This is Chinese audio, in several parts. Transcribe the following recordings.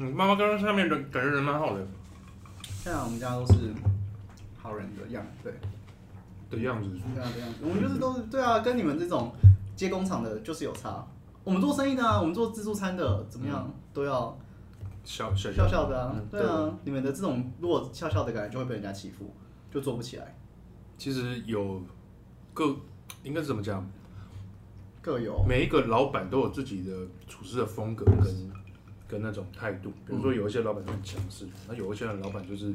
嗯，妈妈刚刚下面的感觉人蛮好的。现在我们家都是好人的样，对的样子。对啊，的样子。我们就是都是对啊，跟你们这种接工厂的就是有差。我们做生意的啊，我们做自助餐的，怎么样、嗯、都要笑笑笑笑的啊。嗯、对啊，你们的这种如果笑笑的感觉就会被人家欺负，就做不起来。其实有各应该是怎么讲？各有每一个老板都有自己的处事的风格跟跟那种态度。比如说有一些老板很强势，那、嗯、有一些人老板就是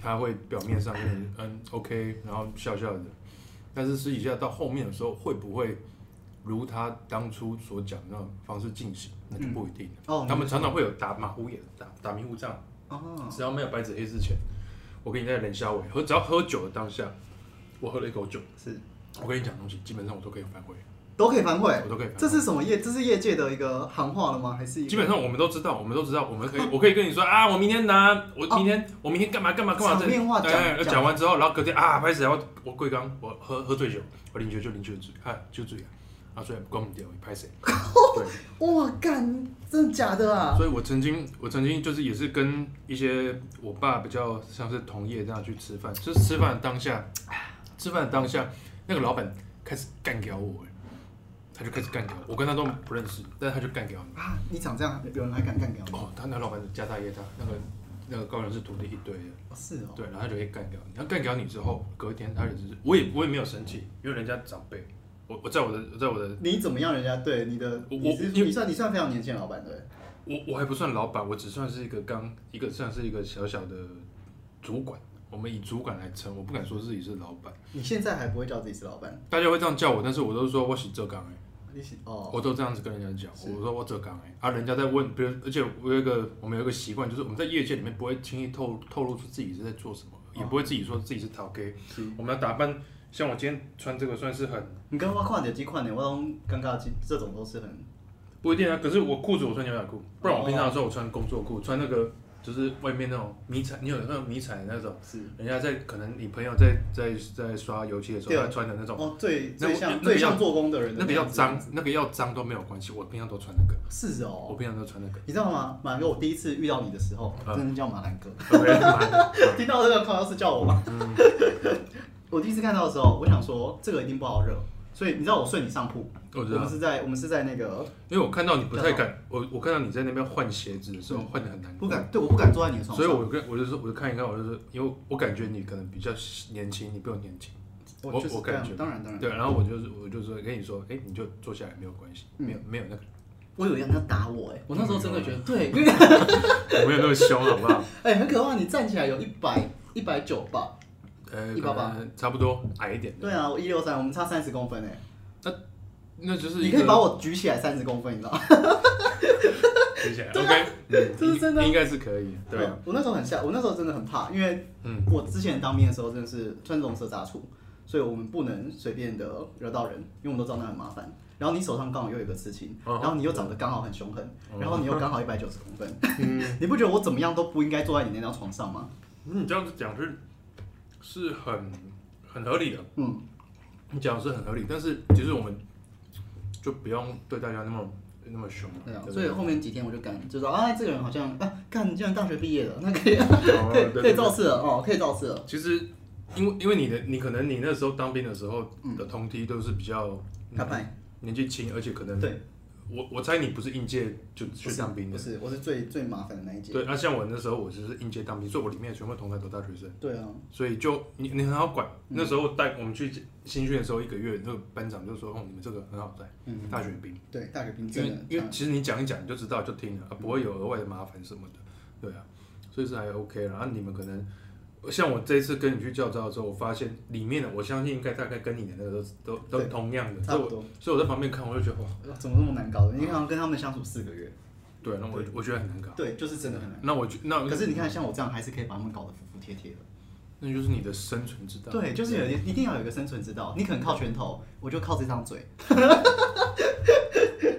他会表面上嗯 OK，然后笑笑的，但是私底下到后面的时候会不会如他当初所讲的那种方式进行，那就不一定、嗯。哦，他们常常会有打马虎眼、打打迷糊仗。哦，只要没有白纸黑字前，我跟你在冷笑尾，喝只要喝酒的当下。我喝了一口酒，是我跟你讲东西，基本上我都可以反悔，都可以反悔，我都可以。这是什么业？这是业界的一个行话了吗？还是基本上我们都知道，我们都知道，我们可以，我可以跟你说啊，我明天拿，我明天、哦、我明天干嘛干嘛干嘛。场面话讲讲完之后，然后隔天啊，拍谁？然后，我我贵刚，我喝喝醉酒，我饮酒就饮酒醉，啊，就醉了，啊，所以关不掉，拍谁？对，哇，干，真的假的啊？所以我曾经，我曾经就是也是跟一些我爸比较像是同业这样去吃饭，就是吃饭当下。吃饭当下，那个老板开始干掉我，他就开始干掉我，我跟他都不认识，但是他就干掉你啊！你长这样，有人还敢干掉你？哦，他那老板是家大业大，那个那个高人是徒弟一堆的，是哦，对，然后他就会干掉你。他干掉你之后，隔一天他也是，我也我也没有生气，因为人家长辈，我我在我的我在我的，你怎么样？人家对你的，我你，你算你算非常年轻的老板对？我我还不算老板，我只算是一个刚一个算是一个小小的主管。我们以主管来称，我不敢说自己是老板。你现在还不会叫自己是老板？大家会这样叫我，但是我都说我是浙江哎，你是哦，我都这样子跟人家讲，我说我浙江哎，啊，人家在问，比如，而且我有一个，我们有一个习惯，就是我们在业界里面不会轻易透透露出自己是在做什么，哦、也不会自己说自己是陶 K。我们要打扮，像我今天穿这个算是很，你刚刚跨点几款的，我刚刚这种都是很不一定啊。可是我裤子我穿牛仔裤，不然我平常的时候我穿工作裤，穿那个。就是外面那种迷彩，你有那种迷彩的那种，是人家在可能你朋友在在在刷油漆的时候，他穿的那种。哦，最最像最像做工的人的，那个要脏，那个要脏都没有关系，我平常都穿那个。是哦，我平常都穿那个。你知道吗？马兰哥，我第一次遇到你的时候，真的叫马兰哥。听到这个好像是叫我吗？嗯、我第一次看到的时候，我想说这个一定不好惹。所以你知道我睡你上铺，我们是在我们是在那个，因为我看到你不太敢，我我看到你在那边换鞋子的时候换的很难，不敢，对，我不敢坐在你的床上，所以我跟我就说，我就看一看，我就说，因为我感觉你可能比较年轻，你比我年轻，我我感觉，当然当然，对，然后我就是我就说跟你说，哎，你就坐下来没有关系，没有没有那个，我以为人要打我哎，我那时候真的觉得，对，我没有那么凶好不好？哎，很可怕，你站起来有一百一百九吧，呃，一八八，差不多矮一点，对啊，我一六三，我们差三十公分哎。那那就是你可以把我举起来三十公分，你知道吗？举起来，OK，这是真的，应该是可以。对，我那时候很吓，我那时候真的很怕，因为我之前当兵的时候真的是穿这种色杂处，所以我们不能随便的惹到人，因为我们都知道那很麻烦。然后你手上刚好又有一个刺青，然后你又长得刚好很凶狠，然后你又刚好一百九十公分，你不觉得我怎么样都不应该坐在你那张床上吗？你这样子讲是是很很合理的，嗯。你讲的是很合理，但是其实我们就不用对大家那么那么凶。对啊，所以后面几天我就干，就说啊，这个人好像啊，看你竟然大学毕业了，那可以、可以可以造次了哦，可以造次了。其实因为因为你的你可能你那时候当兵的时候的同梯都是比较他派、嗯、年纪轻，而且可能对。我我猜你不是应届就去当兵的，不是，我是最最麻烦的那一届。对，那、啊、像我那时候，我就是应届当兵，所以我里面全部同台都大学生。对啊，所以就你你很好管。嗯、那时候带我们去新训的时候，一个月那个班长就说：“哦，你们这个很好带，嗯、大学兵。”对，大学兵因为因为其实你讲一讲你就知道就听了，啊，不会有额外的麻烦什么的。对啊，所以是还 OK 然后、啊、你们可能。像我这一次跟你去教招的时候，我发现里面的，我相信应该大概跟你的那个都都都同样的，差不多。所以我在旁边看，我就觉得哇，怎么那么难搞的？你看跟他们相处四个月，对，那我我觉得很难搞。对，就是真的很难。那我那可是你看，像我这样还是可以把他们搞得服服帖帖的。那就是你的生存之道。对，就是有一定要有一个生存之道。你可能靠拳头，我就靠这张嘴。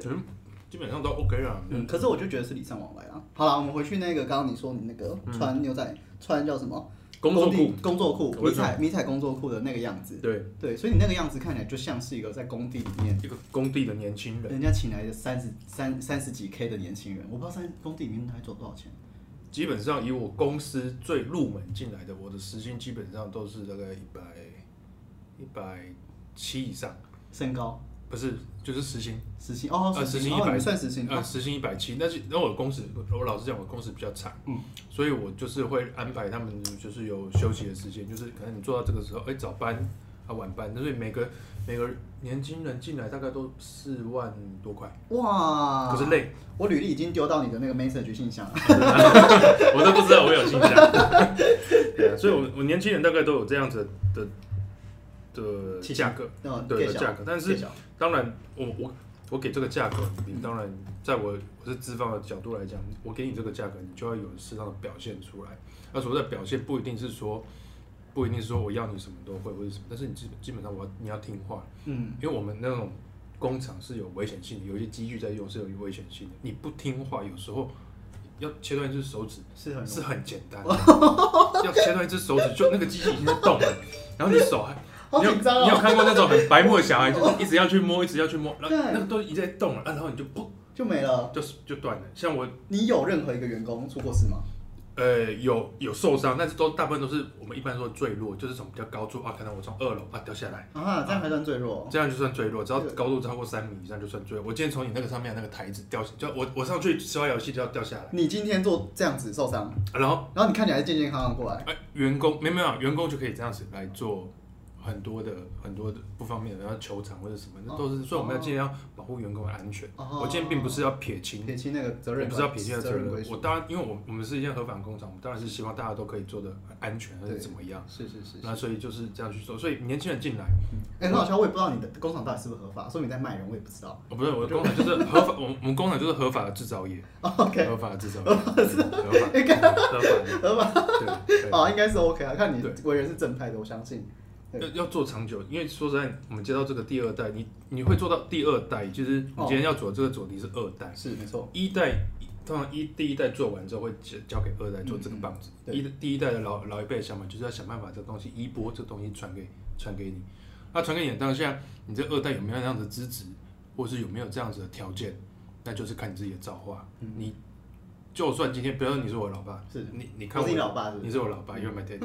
嗯，基本上都 OK 啊。嗯，可是我就觉得是礼尚往来啊。好了，我们回去那个刚刚你说你那个穿牛仔穿叫什么？工作裤，工作裤，迷彩迷彩工作裤的那个样子。对对，所以你那个样子看起来就像是一个在工地里面一个工地的年轻人，人家请来的三十三三十几 K 的年轻人，我不知道三工地里面他做多少钱。基本上以我公司最入门进来的，我的时薪基本上都是大概一百一百七以上。身高不是，就是时薪，时薪哦，呃，时薪一百、哦，算时薪，呃，时薪一百七。但是，然后我的公司，我老实讲，我的公司比较长，嗯，所以我就是会安排他们，就是有休息的时间，就是可能你做到这个时候，哎，早班啊，晚班，所以每个每个年轻人进来大概都四万多块，哇，可是累。我履历已经丢到你的那个 message 信箱了，我都不知道我有信箱。对啊，所以我我年轻人大概都有这样子的。的价格，对的价格，但是当然，我我我给这个价格，你当然，在我我是资方的角度来讲，我给你这个价格，你就要有适当的表现出来。那所谓的表现，不一定是说，不一定是说我要你什么都会或者什么，但是你基基本上我要你要听话，嗯，因为我们那种工厂是有危险性的，有一些机具在用是有危险性的，你不听话，有时候要切断一只手指是很是很简单 的，要切断一只手指，就那个机器已经在动了，然后你手还。好紧张哦！你有看过那种很白目的小孩，就是一直要去摸，一直要去摸，然后那个都一直在动了，然后你就噗就没了，就是就断了。像我，你有任何一个员工出过事吗？呃，有有受伤，但是都大部分都是我们一般说坠落，就是从比较高处啊，可能我从二楼啊掉下来啊，这样还算坠落？这样就算坠落，只要高度超过三米以上就算坠落。我今天从你那个上面那个台子掉，就我我上去玩游戏就要掉下来。你今天做这样子受伤，然后然后你看起来健健康康过来，哎，员工没有没有，员工就可以这样子来做。很多的很多的不方便的，然后球场或者什么，那都是，所以我们要尽量保护员工的安全。我今天并不是要撇清撇清那个责任，不是要撇清责任。我当然，因为我我们是一间合法工厂，我们当然是希望大家都可以做的安全，或者怎么样。是是是。那所以就是这样去做。所以年轻人进来，哎，很好笑，我也不知道你的工厂到底是不是合法，说明在卖人，我也不知道。哦，不是，我的工厂就是合法，我我们工厂就是合法的制造业。OK。合法的制造业。合法。合法。合法。对。哦，应该是 OK 啊，看你为人是正派的，我相信。要要做长久，因为说实在，我们接到这个第二代，你你会做到第二代，就是你今天要做这个主题是二代，是没错。一代通常一第一代做完之后，会交交给二代做这个棒子。一第一代的老老一辈的想法，就是要想办法这个东西衣钵这个东西传给传给你。那传给你的当下，你这二代有没有这样子的资质，或是有没有这样子的条件，那就是看你自己的造化。你。就算今天，比如说你是我老爸，是你，你看我，我是你老爸是是？你是我老爸，You're my dad。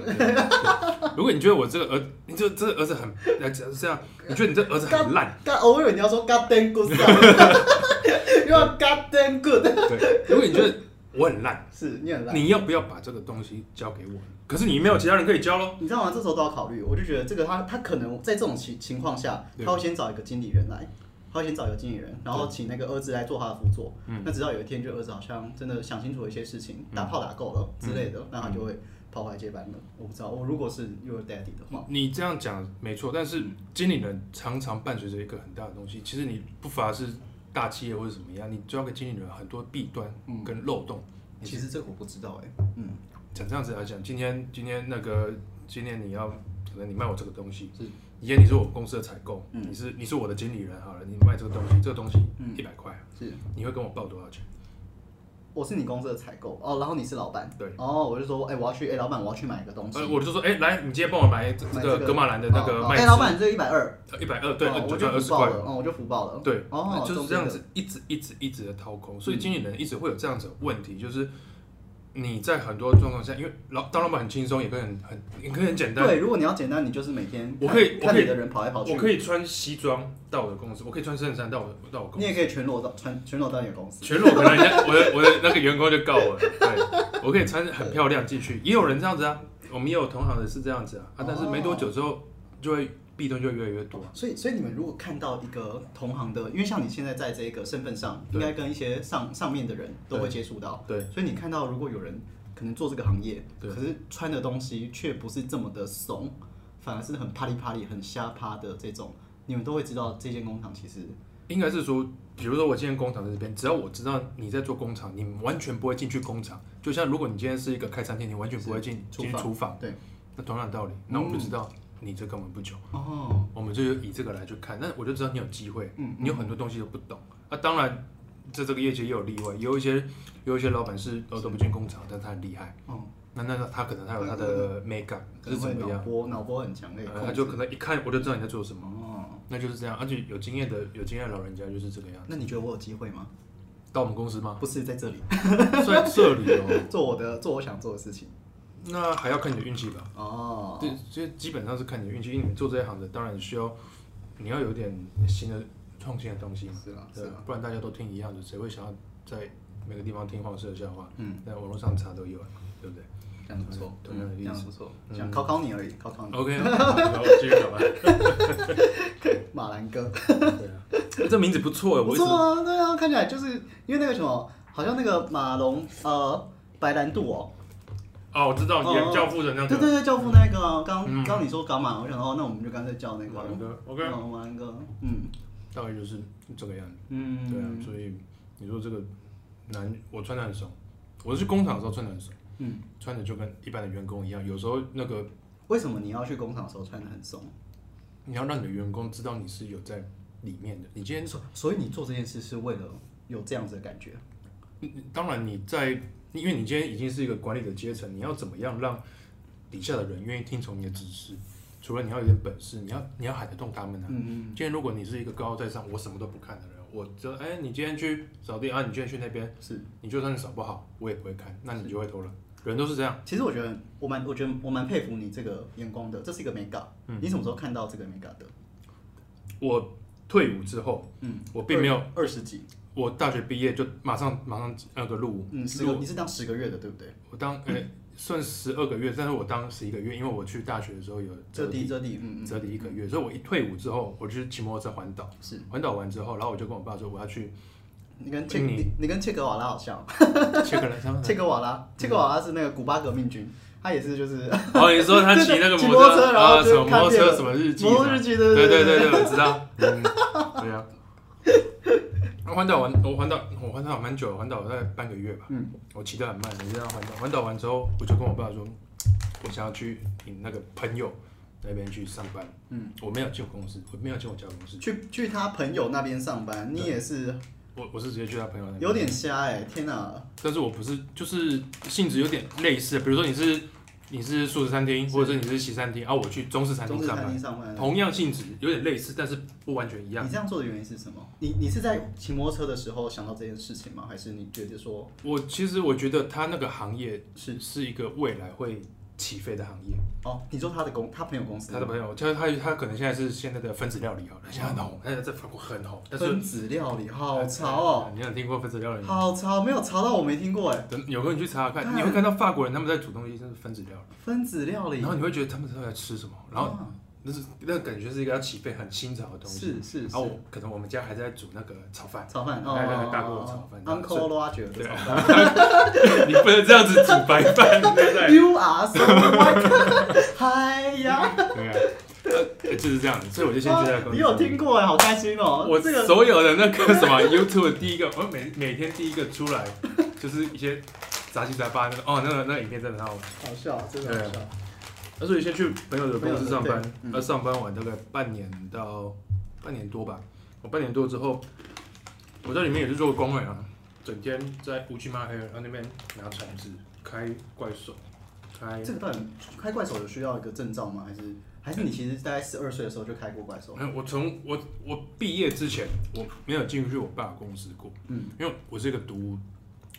如果你觉得我这个儿，你这这个儿子很，来这样，你觉得你这儿子很烂，我以为你要说 God damn good，又要 God damn good。对，如果你觉得我很烂，是你很烂，你要不要把这个东西交给我？可是你没有其他人可以交喽。你知道吗？这时候都要考虑。我就觉得这个他他可能在这种情情况下，他会先找一个经理人来。他会先找一个经理人，然后请那个儿子来做他的辅佐。嗯，那直到有一天，就儿子好像真的想清楚了一些事情，打炮打够了之类的，那他就会跑回来接班了。我不知道，我如果是 your daddy 的话，你这样讲没错，但是经理人常常伴随着一个很大的东西。其实你不乏是大企业或者怎么样，你交给经理人很多弊端跟漏洞。其实这个我不知道哎。嗯，讲这样子来讲，今天今天那个今天你要可能你卖我这个东西是。以前你是我公司的采购，嗯、你是你是我的经理人，好了，你卖这个东西，这个东西一百块，是，你会跟我报多少钱？我是你公司的采购哦，然后你是老板，对，哦，我就说，哎、欸，我要去，哎、欸，老板，我要去买一个东西，呃、我就说，哎、欸，来，你今天帮我买这个。格玛兰的那个哎、欸，老板，这一百二，一百二，对，哦、我就二十块，哦，我就福报了，对，哦，就是这样子，一直一直一直的掏空，所以经理人一直会有这样子的问题，就是。你在很多状况下，因为老当老板很轻松，也可以很很，也可以很简单。对，如果你要简单，你就是每天我可以看你的人跑来跑去。我可以穿西装到我的公司，我可以穿衬衫到我到我公司。你也可以全裸到穿全裸到你的公司。全裸可能人家我的我的那个员工就告我了。对，我可以穿很漂亮进去，也有人这样子啊，我们也有同行的是这样子啊，啊，但是没多久之后就会。弊端就越来越多，所以所以你们如果看到一个同行的，因为像你现在在这个身份上，应该跟一些上上面的人都会接触到，对，所以你看到如果有人可能做这个行业，对，可是穿的东西却不是这么的怂，反而是很啪里啪里、很瞎趴的这种，你们都会知道这间工厂其实应该是说，比如说我今天工厂在这边，只要我知道你在做工厂，你完全不会进去工厂，就像如果你今天是一个开餐厅，你完全不会进进厨房，对，那同样的道理，那我就知道。你这根本不久哦，我们就以这个来去看，那我就知道你有机会，嗯，你有很多东西都不懂。那当然，在这个业界也有例外，有一些有一些老板是都都不进工厂，但他很厉害，哦，那那他可能他有他的美感是怎么样？脑波脑波很强烈，他就可能一看我就知道你在做什么。哦，那就是这样，而且有经验的有经验的老人家就是这个样子。那你觉得我有机会吗？到我们公司吗？不是在这里，在这里哦，做我的做我想做的事情。那还要看你的运气吧。哦，对，就基本上是看你的运气，因为你做这一行的，当然需要你要有点新的创新的东西嘛。是啊，对，不然大家都听一样的，谁会想要在每个地方听黄色的笑话？嗯，在网络上查都有，对不对？这样不错，同样的例子，不错，想考考你而已，考考你。OK，我继续考吧。马兰哥，对啊，这名字不错哎，不错啊，对啊，看起来就是因为那个什么。好像那个马龙呃白兰度哦，哦我知道演教父的那个，对对对教父那个，刚刚你说伽马，我想哦那我们就干脆叫那个马兰哥，OK，马兰哥，嗯，大概就是这个样子，嗯，对啊，所以你说这个男我穿的很熟，我是去工厂的时候穿的很熟，嗯，穿的就跟一般的员工一样，有时候那个为什么你要去工厂的时候穿的很松？你要让你的员工知道你是有在里面的，你今天所所以你做这件事是为了有这样子的感觉。当然，你在，因为你今天已经是一个管理的阶层，你要怎么样让底下的人愿意听从你的指示？除了你要有点本事，你要你要喊得动他们啊。嗯嗯。今天如果你是一个高高在上，我什么都不看的人，我就哎、欸，你今天去扫地啊，你今天去那边，是，你就算是扫不好，我也不会看，那你就会偷懒。人都是这样。其实我觉得，我蛮我觉得我蛮佩服你这个眼光的，这是一个美感。嗯。你什么时候看到这个美感的？我退伍之后，嗯，我并没有二十几。我大学毕业就马上马上那个入伍，嗯，十个，你是当十个月的对不对？我当呃、欸、算十二个月，但是我当十一个月，因为我去大学的时候有折抵折抵，嗯折抵一个月，所以我一退伍之后，我就去骑摩托车环岛，是环岛完之后，然后我就跟我爸说我要去，你跟切你你跟切格瓦拉好像，切格拉切格瓦拉切格瓦拉是那个古巴革命军，他也是就是哦，你说他骑那个 摩托车，然后什么摩托车什么日记，摩托日记对对对对，我知道，嗯，对呀。环岛完，我环岛，我环岛蛮久，环岛大概半个月吧。嗯，我骑得很慢，你知道环岛。环岛完之后，我就跟我爸说，我想要去你那个朋友那边去上班。嗯，我没有进公司，我没有进我家公司。去去他朋友那边上班，你也是？我我是直接去他朋友那边。有点瞎哎、欸，天哪！但是我不是，就是性质有点类似，比如说你是。你是素食餐厅，或者是你是西餐厅，啊，我去中式餐厅上班，上班同样性质，有点类似，但是不完全一样。你这样做的原因是什么？你你是在骑摩托车的时候想到这件事情吗？还是你觉得说？我其实我觉得他那个行业是是一个未来会。起飞的行业哦，你说他的公，他朋友公司，他的朋友，就是他，他可能现在是现在的分子料理好了，现在很红，现在在法国很红。但是分子料理好潮哦，你有听过分子料理吗？好潮，没有潮到我没听过哎。等有空你去查查看，你会看到法国人他们在煮东西，就是分子料理。分子料理，然后你会觉得他们都在吃什么，然后。那是那个感觉是一个要起飞很新潮的东西，是是。然后我可能我们家还在煮那个炒饭，炒饭，哦，那个大锅炒饭，Uncle Roger 的炒饭。你不能这样子煮白饭，对不对？You are so white，嗨呀！对啊，就是这样子，所以我就先去在公司。你有听过哎，好开心哦！我所有的那个什么 YouTube 第一个，我每每天第一个出来就是一些杂七杂八那个哦，那个那个影片真的很好玩，好笑，真的好笑。那所以先去朋友的公司上班，那上班完大概半年到半年多吧。我半年多之后，我在里面也是做工人啊，整天在乌漆嘛黑，然后那边拿铲子开怪手，开。这个到底开怪手有需要一个证照吗？还是还是你其实大概十二岁的时候就开过怪手？嗯，我从我我毕业之前，我没有进去我爸公司过。嗯，因为我是一个读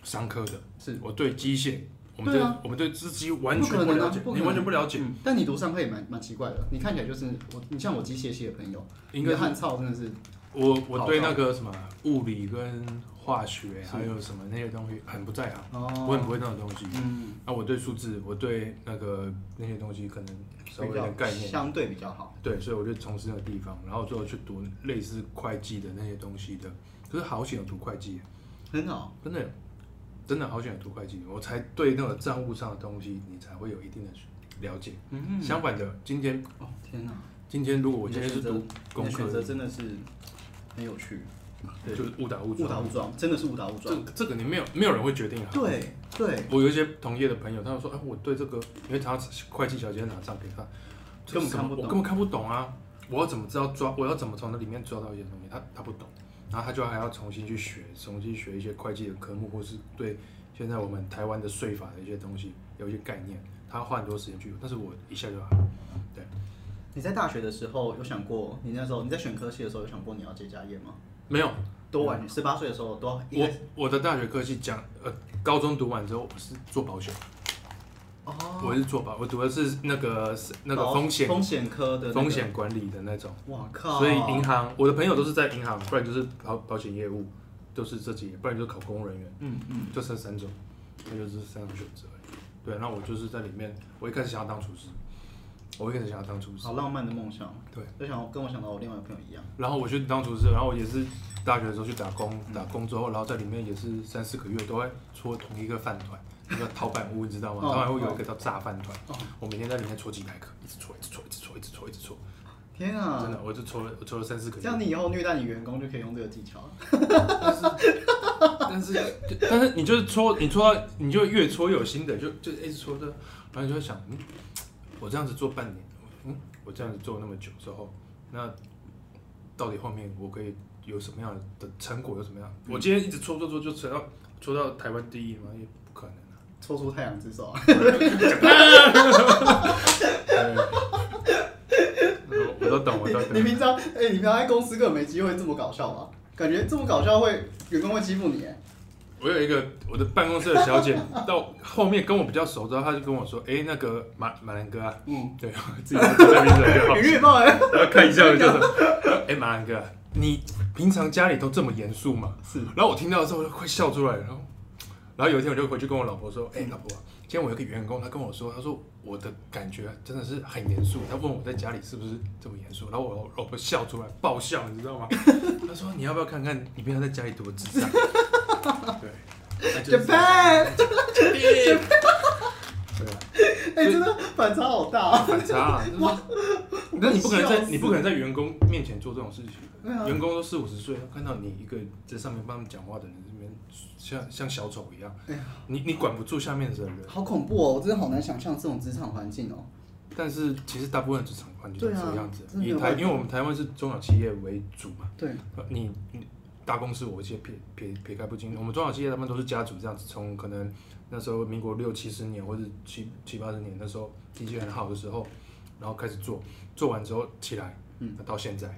商科的，是我对机械。我们对我们对资机完全不了解，你完全不了解。但你读商科也蛮蛮奇怪的，你看起来就是我，你像我机械系的朋友，应该汉操真的是。我我对那个什么物理跟化学还有什么那些东西很不在行，我很不会那种东西。嗯。那我对数字，我对那个那些东西可能稍微有点概念，相对比较好。对，所以我就从事那个地方，然后最后去读类似会计的那些东西的。可是好险有读会计，很好，真的。真的好喜欢读会计，我才对那个账务上的东西，你才会有一定的了解。嗯嗯。相反的，今天哦天哪，今天如果我今天是读工科，选择真的是很有趣，对，就是误打误撞，误打误撞，真的是误打误撞。这这个你没有没有人会决定啊。对对。我有一些同业的朋友，他们说，哎，我对这个，因为他会计小姐拿账给他，根本看不懂，我根本看不懂啊！我要怎么知道抓？我要怎么从那里面抓到一些东西？他他不懂。然后他就还要重新去学，重新学一些会计的科目，或是对现在我们台湾的税法的一些东西，有一些概念，他花很多时间去，但是我一下就好。对。你在大学的时候有想过，你那时候你在选科系的时候有想过你要接家业吗？没有，多晚？十八岁的时候多。我我的大学科系讲，呃，高中读完之后是做保险。哦。我是做保，我读的是那个那个风险风险科的风险管理的那种。哇靠！所以银行，我的朋友都是在银行，不然就是保保险业务，都是这几，不然就是考公务人员。嗯嗯。就这三种，那就是三种选择。对，那我就是在里面，我一开始想要当厨师。我一开始想要当厨师，好浪漫的梦想。对，就想跟我想到我另外一个朋友一样。然后我去当厨师，然后我也是大学的时候去打工，打工之后，然后在里面也是三四个月都会搓同一个饭团，那个陶板屋，你知道吗？陶板屋有一个叫炸饭团，我每天在里面搓几百颗，一直搓，一直搓，一直搓，一直搓，一直搓。天啊！真的，我就搓了，我搓了三四个月。这样你以后虐待你员工就可以用这个技巧。但是，但是，但是你就是搓，你搓到你就越搓越有心得，就就一直搓着，然后你就会想，嗯。我这样子做半年，嗯，我这样子做那么久之后，那到底后面我可以有什么样的成果？有什么样？我今天一直搓搓搓，就搓到搓到台湾第一嘛？也不可能啊！搓出太阳之手啊。我都懂，我都懂。你平常，哎，你平常在公司根本没机会这么搞笑吧？感觉这么搞笑会员工会欺负你？我有一个我的办公室的小姐，到后面跟我比较熟之后，她就跟我说：“哎，那个马马兰哥啊，嗯，对，自己在名字就好，预报哎，我要看一下就是，哎，马兰哥，你平常家里都这么严肃吗？是。然后我听到的时候就快笑出来，然后，然后有一天我就回去跟我老婆说：，哎，老婆，今天我有个员工，他跟我说，他说我的感觉真的是很严肃，他问我在家里是不是这么严肃，然后我老婆笑出来，爆笑，你知道吗？他说你要不要看看你平常在家里多智障？”对，Japan，对，哎，真的反差好大，反差，哇！那你不可能在你不可能在员工面前做这种事情，员工都四五十岁，看到你一个在上面帮他们讲话的人，像像小丑一样，你你管不住下面的人，好恐怖哦！我真的好难想象这种职场环境哦。但是其实大部分职场环境是这个样子，以台，因为我们台湾是中小企业为主嘛，对，你你。大公司我先撇撇撇开不讲，我们中小企业他们都是家族这样子，从可能那时候民国六七十年或者七七八十年那时候经济很好的时候，然后开始做，做完之后起来，嗯，到现在，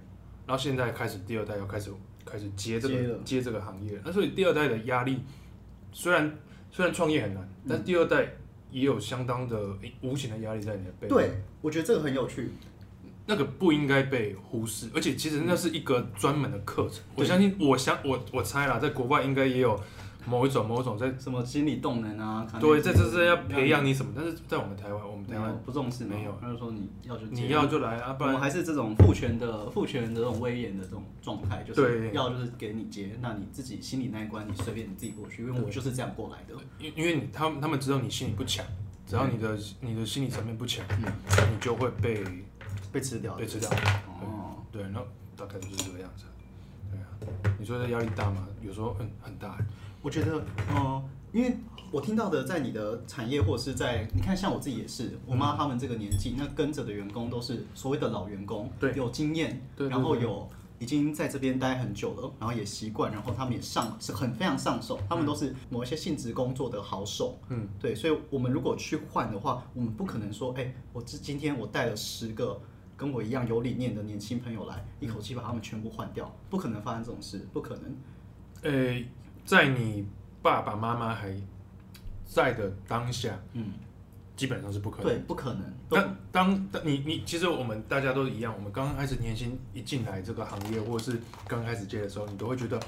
然后现在开始第二代要开始开始接这个接，接这个行业，那所以第二代的压力虽然虽然创业很难，但第二代也有相当的无形的压力在你的背后。对，我觉得这个很有趣。那个不应该被忽视，而且其实那是一个专门的课程。我相信，我想，我我猜啦，在国外应该也有某一种某一种在什么心理动能啊？对，这就是要培养你什么？但是在我们台湾，我们台湾不重视，没有。他就说你要就你要就来啊，不然还是这种父权的父权的这种威严的这种状态，就是要就是给你接，那你自己心里那一关你随便你自己过去，因为我就是这样过来的。因因为你他们他们知道你心理不强，只要你的你的心理层面不强，你就会被。被吃掉，被吃掉。哦，对，那大概就是这个样子。对啊，你说这压力大吗？有时候很很大。我觉得，嗯，因为我听到的，在你的产业或者是在，你看，像我自己也是，我妈他们这个年纪，那跟着的员工都是所谓的老员工，对，有经验，对，然后有已经在这边待很久了，然后也习惯，然后他们也上是很非常上手，他们都是某一些性质工作的好手，嗯，对，所以我们如果去换的话，我们不可能说，哎，我今今天我带了十个。跟我一样有理念的年轻朋友来，一口气把他们全部换掉，不可能发生这种事，不可能。呃、欸，在你爸爸妈妈还在的当下，嗯，基本上是不可能，对，不可能。但当当你你其实我们大家都一样，我们刚刚开始年薪一进来这个行业，或者是刚开始接的时候，你都会觉得。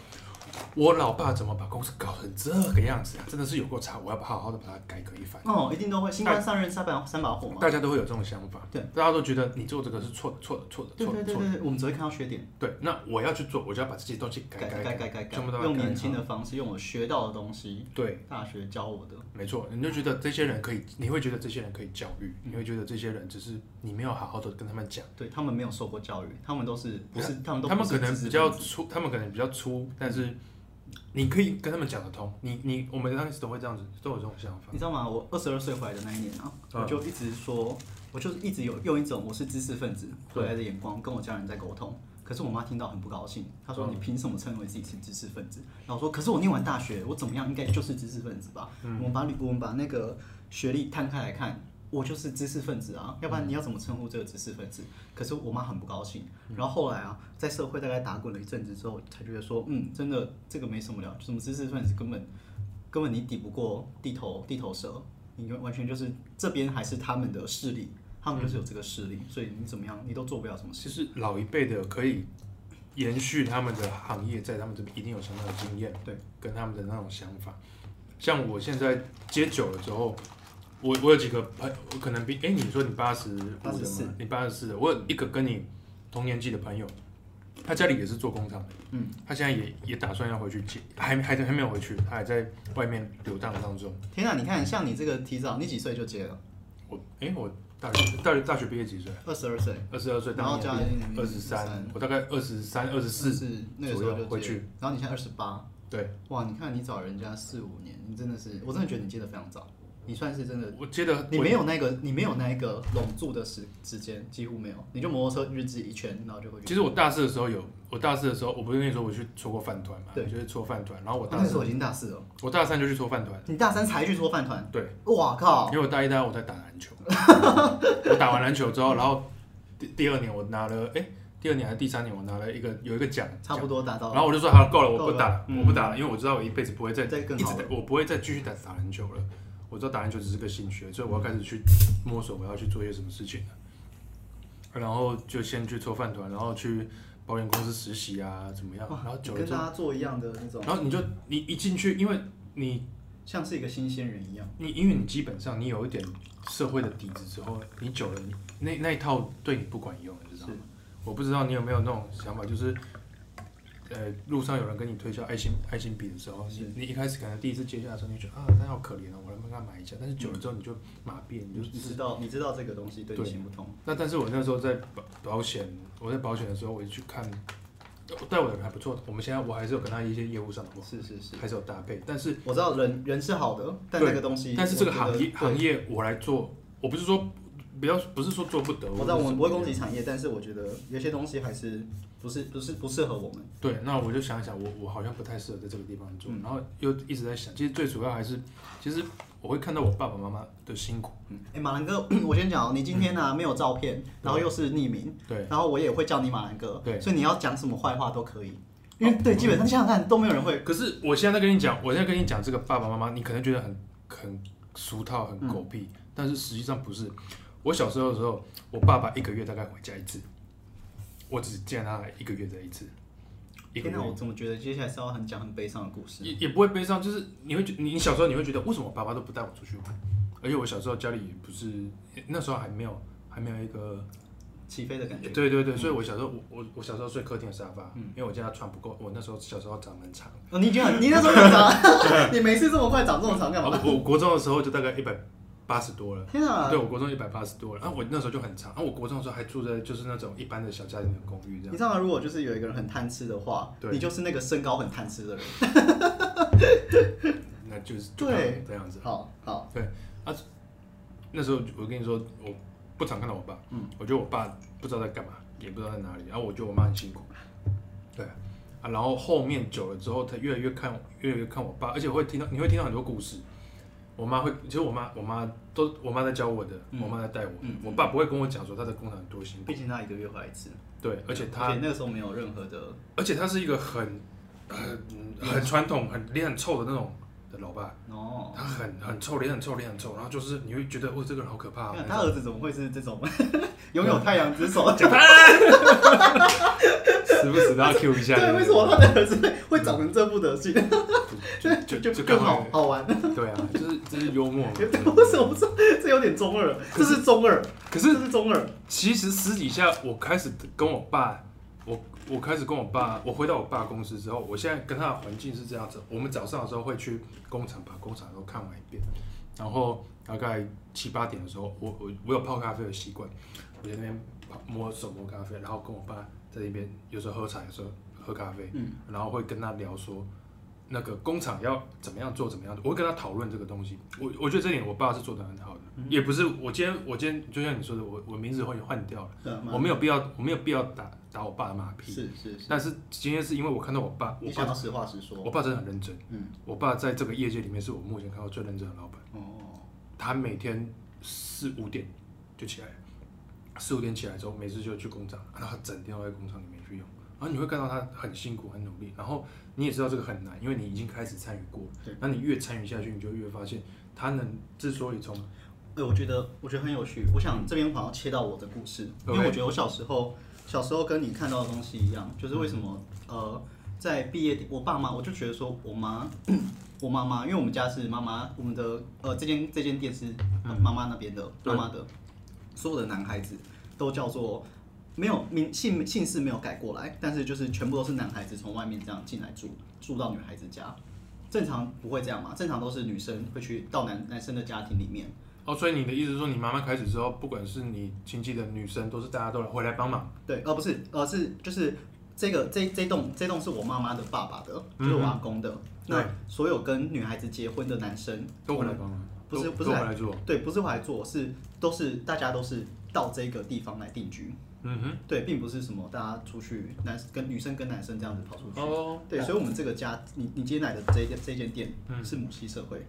我老爸怎么把公司搞成这个样子啊？真的是有够差，我要好好的把它改革一番。哦，一定都会，新官上任三把三把火嘛。大家都会有这种想法，对，大家都觉得你做这个是错错的错的错的。对对对对，我们只会看到缺点。对，那我要去做，我就要把这些东西改改改改改，全部都用年轻的方式，用我学到的东西。对，大学教我的。没错，你就觉得这些人可以，你会觉得这些人可以教育，你会觉得这些人只是你没有好好的跟他们讲。对，他们没有受过教育，他们都是不是他们都他们可能比较粗，他们可能比较粗，但是。你可以跟他们讲得通，你你我们刚开始都会这样子，都有这种想法。你知道吗？我二十二岁回来的那一年啊，我就一直说，我就是一直有用一种我是知识分子回来的眼光跟我家人在沟通，可是我妈听到很不高兴，她说：“你凭什么称为自己是知识分子？”然后我说：“可是我念完大学，我怎么样应该就是知识分子吧？”嗯、我们把我们把那个学历摊开来看，我就是知识分子啊，要不然你要怎么称呼这个知识分子？可是我妈很不高兴。然后后来啊，在社会大概打滚了一阵子之后，才觉得说：“嗯，真的这个没什么了，什么知识分子根本根本你抵不过地头地头蛇，你完全就是这边还是他们的势力。”他们就是有这个势力，所以你怎么样，你都做不了什么事。其实老一辈的可以延续他们的行业，在他们这边一定有相当的经验，对，跟他们的那种想法。像我现在接久了之后，我我有几个朋友，我可能比哎、欸，你说你八十八十四，你八十四，我有一个跟你同年纪的朋友，他家里也是做工厂的，嗯，他现在也也打算要回去接，还还还没有回去，他还在外面流荡当中。天啊，你看像你这个提早，你几岁就接了？我哎、欸、我。大学大学大学毕业几岁？二十二岁。二十二岁，然后加二十三，我大概二十三、二十四左右回去。然后你现在二十八。对。哇，你看你找人家四五年，你真的是，我真的觉得你接的非常早。你算是真的，我接的，你没有那个，你没有那个拢住的时时间，几乎没有。你就摩托车日子一圈，然后就会。其实我大四的时候有，我大四的时候，我不是跟你说我去搓过饭团嘛？对，就是搓饭团。然后我大四我已经大四了，我大三就去搓饭团。你大三才去搓饭团？对。哇靠！因为我大一、大二我在打篮球。我打完篮球之后，然后第第二年我拿了，哎，第二年还是第三年我拿了一个有一个奖，差不多达到。然后我就说好够了，我不打了，我不打了，因为我知道我一辈子不会再一直我不会再继续打打篮球了。我知道打篮球只是个兴趣，所以我要开始去摸索，我要去做一些什么事情。然后就先去做饭团，然后去保险公司实习啊，怎么样？然后跟大家做一样的那种。然后你就你一进去，因为你像是一个新鲜人一样。你因为你基本上你有一点社会的底子之后，你久了，你那那一套对你不管用，你知道吗？我不知道你有没有那种想法，就是。呃，路上有人跟你推销爱心爱心笔的时候，你你一开始可能第一次接下来的时候，你觉得啊，他好可怜哦，我能不能买一下？但是久了之后，你就马变，你就知道你知道这个东西对你行不通。那但是我那时候在保保险，我在保险的时候，我就去看，带我的人还不错。我们现在我还是有跟他一些业务上的，是是是，还是有搭配。但是我知道人人是好的，但那个东西，但是这个行业行业我来做，我不是说。不要，不是说做不得。我知道我们不会攻击产业，但是我觉得有些东西还是不是不是不适合我们。对，那我就想一想，我我好像不太适合在这个地方做，嗯、然后又一直在想，其实最主要还是，其实我会看到我爸爸妈妈的辛苦。嗯，哎、欸，马兰哥，我先讲哦，你今天呢、啊嗯、没有照片，然后又是匿名，对，然后我也会叫你马兰哥，对，所以你要讲什么坏话都可以，因为、哦、对，基本上想想看都没有人会。可是我现在在跟你讲，我现在跟你讲这个爸爸妈妈，你可能觉得很很俗套、很狗屁，嗯、但是实际上不是。我小时候的时候，我爸爸一个月大概回家一次，我只见他一个月这一次。天哪，我怎么觉得接下来是要很讲很悲伤的故事？也也不会悲伤，就是你会觉你小时候你会觉得为什么我爸爸都不带我出去玩？而且我小时候家里也不是那时候还没有还没有一个起飞的感觉。对对对，所以我小时候我我我小时候睡客厅的沙发，嗯，因为我家床不够，我那时候小时候长蛮长。哦，你觉得你那时候很长？你每次这么快长这么长干嘛？我国中的时候就大概一百。八十多了，天啊！对，我国中一百八十多了，啊，我那时候就很长，啊，我国中的时候还住在就是那种一般的小家庭的公寓这样。你知道吗？如果就是有一个人很贪吃的话，对你就是那个身高很贪吃的人。那就是对这样子。好好，对啊，那时候我跟你说，我不常看到我爸，嗯，我觉得我爸不知道在干嘛，也不知道在哪里，然后我觉得我妈很辛苦，对啊，然后后面久了之后，他越来越看，越来越看我爸，而且我会听到，你会听到很多故事。我妈会，其实我妈，我妈都，我妈在教我的，嗯、我妈在带我。嗯、我爸不会跟我讲说他在工厂多辛苦。毕竟他一个月回来一次。对，而且他那个时候没有任何的。而且他是一个很，很很传统、很脸很臭的那种的老爸。哦。他很很臭，脸很臭，脸很臭，然后就是你会觉得，哦，这个人好可怕。他儿子怎么会是这种 拥有太阳之手？时不时都要 Q 一下。对，为什么他的儿子会长成这副德行？就就就更好好玩。对啊，就是这是幽默嘛。为什么这这有点中二？这是中二，可是这是中二。其实私底下，我开始跟我爸，我我开始跟我爸，我回到我爸公司之后，我现在跟他的环境是这样子。我们早上的时候会去工厂，把工厂都看完一遍，然后大概七八点的时候，我我我有泡咖啡的习惯，我在那边摸手摸咖啡，然后跟我爸。在那边有时候喝茶，有时候喝咖啡，嗯，然后会跟他聊说，那个工厂要怎么样做，怎么样做，我会跟他讨论这个东西。我我觉得这点我爸是做的很好也不是我今天我今天就像你说的，我我名字会换掉了，嗯、我没有必要我没有必要打打我爸的马屁。是是是。但是今天是因为我看到我爸，我爸实话实说，我爸真的很认真。嗯。我爸在这个业界里面是我目前看到最认真的老板。哦。他每天四五点就起来，四五点起来之后，每次就去工厂，然后他整天都在工厂里面去用。然后你会看到他很辛苦、很努力，然后你也知道这个很难，因为你已经开始参与过。对。那你越参与下去，你就越发现他能之所以从……哎，我觉得我觉得很有趣。我想这边好像切到我的故事，因为我觉得我小时候小时候跟你看到的东西一样，就是为什么呃在毕业我爸妈我就觉得说我妈我妈妈，因为我们家是妈妈，我们的呃这间这间店是妈妈那边的妈妈的，所有的男孩子都叫做。没有名姓姓氏没有改过来，但是就是全部都是男孩子从外面这样进来住，住到女孩子家，正常不会这样嘛？正常都是女生会去到男男生的家庭里面。哦，所以你的意思是说，你妈妈开始之后，不管是你亲戚的女生，都是大家都来回来帮忙？对，呃，不是，呃，是就是这个这这栋这栋是我妈妈的爸爸的，就是我阿公的。嗯、那所有跟女孩子结婚的男生都回来帮忙？不是不是回来做？对，不是回来做，是都是大家都是到这个地方来定居。嗯哼，对，并不是什么大家出去男跟女生跟男生这样子跑出去。哦，对，所以，我们这个家，你你今天来的这这间店是母系社会，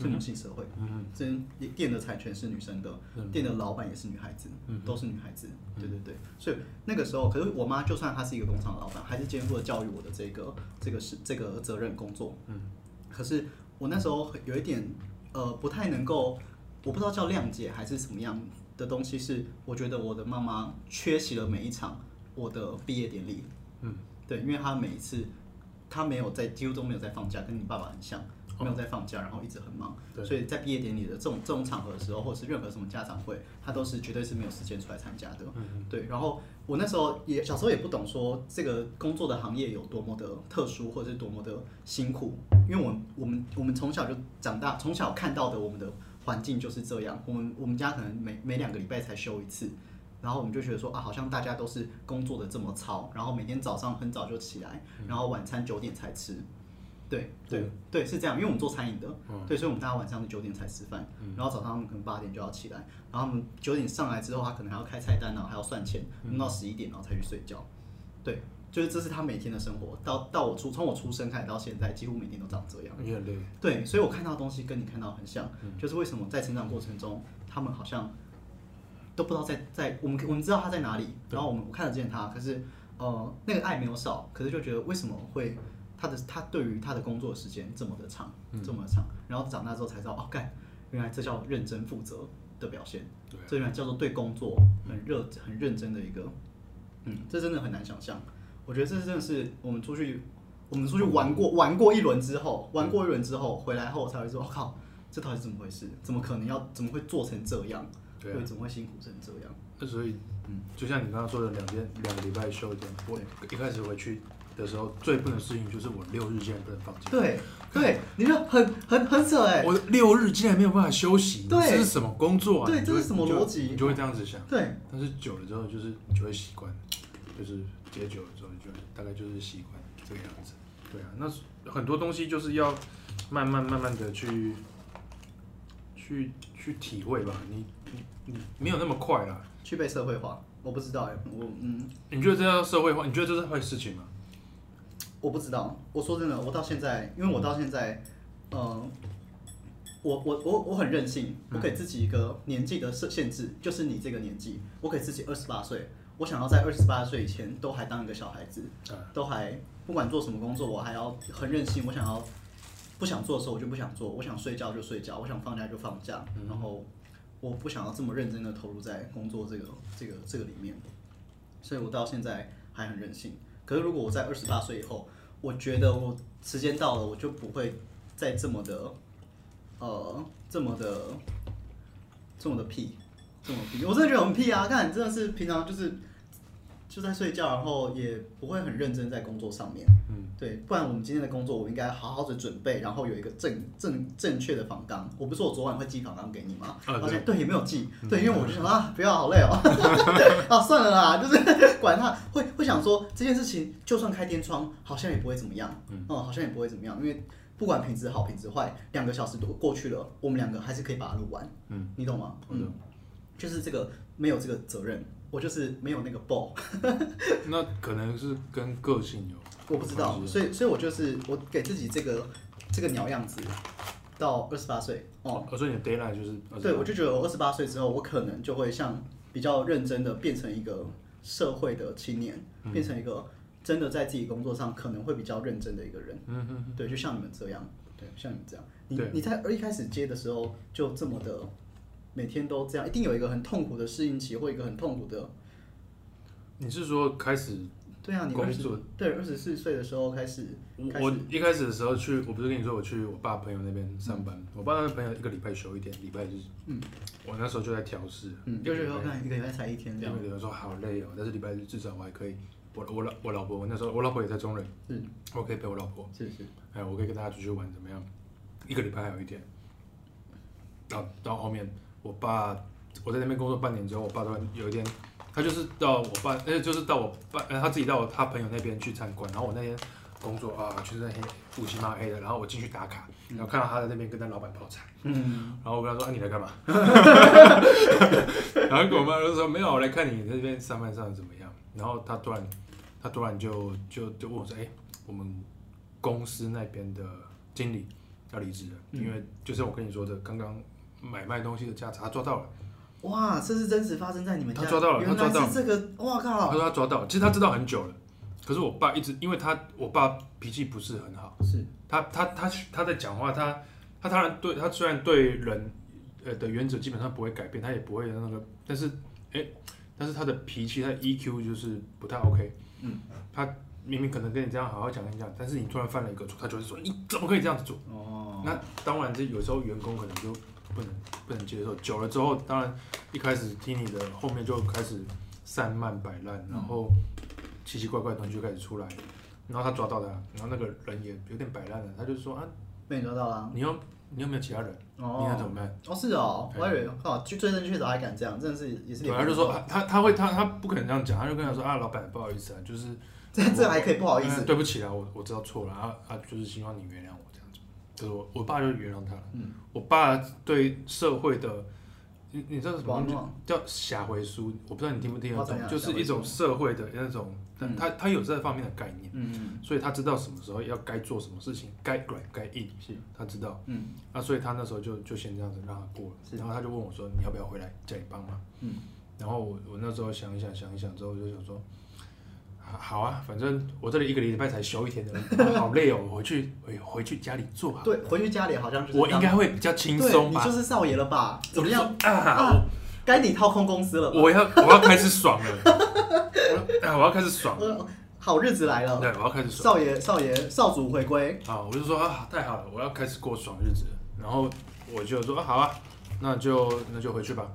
是母系社会。嗯哼，这店的产权是女生的，店的老板也是女孩子，都是女孩子。对对对，所以那个时候，可是我妈就算她是一个工厂的老板，还是肩负了教育我的这个这个是这个责任工作。嗯，可是我那时候有一点呃不太能够，我不知道叫谅解还是什么样。的东西是，我觉得我的妈妈缺席了每一场我的毕业典礼。嗯，对，因为她每一次，她没有在，几乎都没有在放假，跟你爸爸很像，没有在放假，然后一直很忙。所以在毕业典礼的这种这种场合的时候，或者是任何什么家长会，他都是绝对是没有时间出来参加的。嗯，对，然后我那时候也小时候也不懂说这个工作的行业有多么的特殊，或者是多么的辛苦，因为我们我们我们从小就长大，从小看到的我们的。环境就是这样，我们我们家可能每每两个礼拜才休一次，然后我们就觉得说啊，好像大家都是工作的这么操，然后每天早上很早就起来，然后晚餐九点才吃，对对对，是这样，因为我们做餐饮的，对，所以我们大家晚上是九点才吃饭，然后早上可能八点就要起来，然后我们九点上来之后，他可能还要开菜单，然后还要算钱，弄到十一点然后才去睡觉，对。就是这是他每天的生活，到到我出从我出生开始到现在，几乎每天都长这样。也很累。对，所以我看到的东西跟你看到很像，嗯、就是为什么在成长过程中，他们好像都不知道在在我们我们知道他在哪里，然后我们我看得见他，可是呃那个爱没有少，可是就觉得为什么会他的他对于他的工作时间这么的长，嗯、这么的长，然后长大之后才知道哦，干，原来这叫认真负责的表现，对，这原来叫做对工作很热很认真的一个，嗯，这真的很难想象。我觉得这真的是我们出去，我们出去玩过玩过一轮之后，玩过一轮之后回来后才会说，我靠，这到底是怎么回事？怎么可能要怎么会做成这样？对，怎么会辛苦成这样？那所以，嗯，就像你刚刚说的，两天两个礼拜休一天，我一开始回去的时候最不能适应就是我六日竟然不能放假。对对，你说很很很扯哎，我六日竟然没有办法休息，这是什么工作啊？对，这是什么逻辑？你就会这样子想。对，但是久了之后，就是你就会习惯，就是解久了之后。你就大概就是习惯这个样子，对啊，那很多东西就是要慢慢慢慢的去去去体会吧，你你你没有那么快啦，去被社会化，我不知道哎，我嗯，你觉得这叫社会化？你觉得这是坏事情吗？我不知道，我说真的，我到现在，因为我到现在，嗯、呃，我我我我很任性，我给自己一个年纪的设限制，就是你这个年纪，我给自己二十八岁。我想要在二十八岁以前都还当一个小孩子，都还不管做什么工作，我还要很任性。我想要不想做的时候我就不想做，我想睡觉就睡觉，我想放假就放假。然后我不想要这么认真的投入在工作这个这个这个里面，所以我到现在还很任性。可是如果我在二十八岁以后，我觉得我时间到了，我就不会再这么的呃这么的这么的屁这么屁。我真的觉得很屁啊！看，真的是平常就是。就在睡觉，然后也不会很认真在工作上面。嗯，对，不然我们今天的工作，我应该好好的准备，然后有一个正正正确的访纲。我不是说我昨晚会寄访纲给你吗？而且对，也没有寄。对，因为我就想啊，不要，好累哦。啊，算了啦，就是管他，会会想说这件事情，就算开天窗，好像也不会怎么样。嗯，好像也不会怎么样，因为不管品质好品质坏，两个小时都过去了，我们两个还是可以把它录完。嗯，你懂吗？嗯，就是这个没有这个责任。我就是没有那个 ball，那可能是跟个性有，我不知道，所以所以我就是我给自己这个这个鸟样子，到二十八岁哦，所以你的 d a y l i g h t 就是，对，我就觉得我二十八岁之后，我可能就会像比较认真的变成一个社会的青年，嗯、变成一个真的在自己工作上可能会比较认真的一个人，嗯嗯，对，就像你们这样，对，像你们这样，你你在一开始接的时候就这么的。每天都这样，一定有一个很痛苦的适应期，或一个很痛苦的。你是说开始？对啊，你工作对二十四岁的时候开始。我一开始的时候去，我不是跟你说我去我爸朋友那边上班，我爸那朋友一个礼拜休一天，礼拜日。嗯。我那时候就在调试。嗯。就是说，看一个礼拜才一天这样。有人说好累哦，但是礼拜日至少我还可以，我我老我老婆，我那时候我老婆也在中人。嗯。我可以陪我老婆。是是。哎，我可以跟大家出去玩，怎么样？一个礼拜还有一天。到到后面。我爸，我在那边工作半年之后，我爸突然有一天，他就是到我爸，呃，就是到我爸，呃，他自己到他朋友那边去参观。然后我那天工作啊，就是那黑乌漆嘛黑的。然后我进去打卡，然后看到他在那边跟他老板泡茶。嗯。然后我跟他说：“啊，你来干嘛？”然后我妈就说：“没有，我来看你那边上班上的怎么样。”然后他突然，他突然就就就问我说：“哎，我们公司那边的经理要离职了，因为就是我跟你说的刚刚。”买卖东西的价差，他抓到了。哇，这是真实发生在你们家。他抓到了，他抓到了。这个，哇靠！他说他抓到了，其实他知道很久了。可是我爸一直，因为他我爸脾气不是很好。是。他他他他在讲话，他他当然对他虽然对人呃的原则基本上不会改变，他也不会那个，但是哎，但是他的脾气，他的 EQ 就是不太 OK。嗯。他明明可能跟你这样好好讲跟你讲，但是你突然犯了一个错，他就会说你怎么可以这样子做？哦。那当然，这有时候员工可能就。不能不能接受，久了之后，当然一开始听你的，后面就开始散漫摆烂，然后奇奇怪怪的东西就开始出来，然后他抓到他，然后那个人也有点摆烂了，他就说啊，被你抓到了，你又你有没有其他人？哦，你看怎么办？哦是哦，我还以为靠，就最正确的还敢这样，真的是也是。对，他就说他他会他他不可能这样讲，他就跟他说啊，老板不好意思啊，就是这这还可以不好意思，对不起啊，我我知道错了啊啊，就是希望你原谅我。就是我，我爸就原谅他了。嗯，我爸对社会的，你你知道什么叫侠回书？我不知道你听不听得懂，就是一种社会的那种，他他有这方面的概念。嗯，所以他知道什么时候要该做什么事情，该软该硬，是他知道。嗯，那所以他那时候就就先这样子让他过了。然后他就问我说：“你要不要回来家里帮忙？”嗯，然后我我那时候想一想，想一想之后，我就想说。好啊，反正我这里一个礼拜才休一天的，好累哦，我回去回回去家里做啊。对，回去家里好像是我应该会比较轻松吧。你就是少爷了吧？怎么样啊？该你掏空公司了。我要我要开始爽了。我要开始爽了。好日子来了。对，我要开始爽。少爷少爷少主回归。啊，我就说啊，太好了，我要开始过爽日子。然后我就说啊，好啊，那就那就回去吧。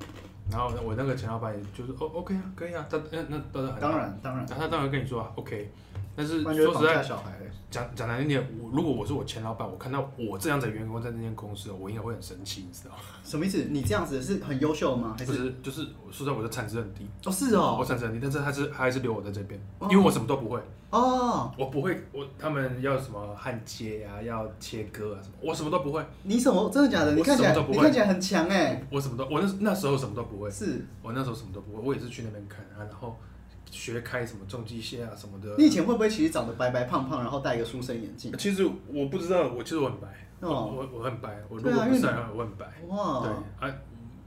然后我那个前老板也就是哦，OK 啊，可以啊，他那那当然很当然当然，他当然跟你说啊，OK，但是说实在，小孩讲讲难听点，我如果我是我前老板，我看到我这样子的员工在那间公司，我应该会很生气，你知道吗？什么意思？你这样子是很优秀吗？还是不是？就是说实在，我的产值很低。哦，是哦，我产值很低，但是他是还是留我在这边，因为我什么都不会。哦，我不会，我他们要什么焊接啊，要切割啊什么，我什么都不会。你什么真的假的？你看起来你看起来很强哎。我什么都，我那那时候什么都不会。是，我那时候什么都不会，我也是去那边看啊，然后学开什么重机械啊什么的。你以前会不会其实长得白白胖胖，然后戴一个书生眼镜？其实我不知道，我其实我很白，哦我我很白，我如果不晒的话我很白。哇，对啊。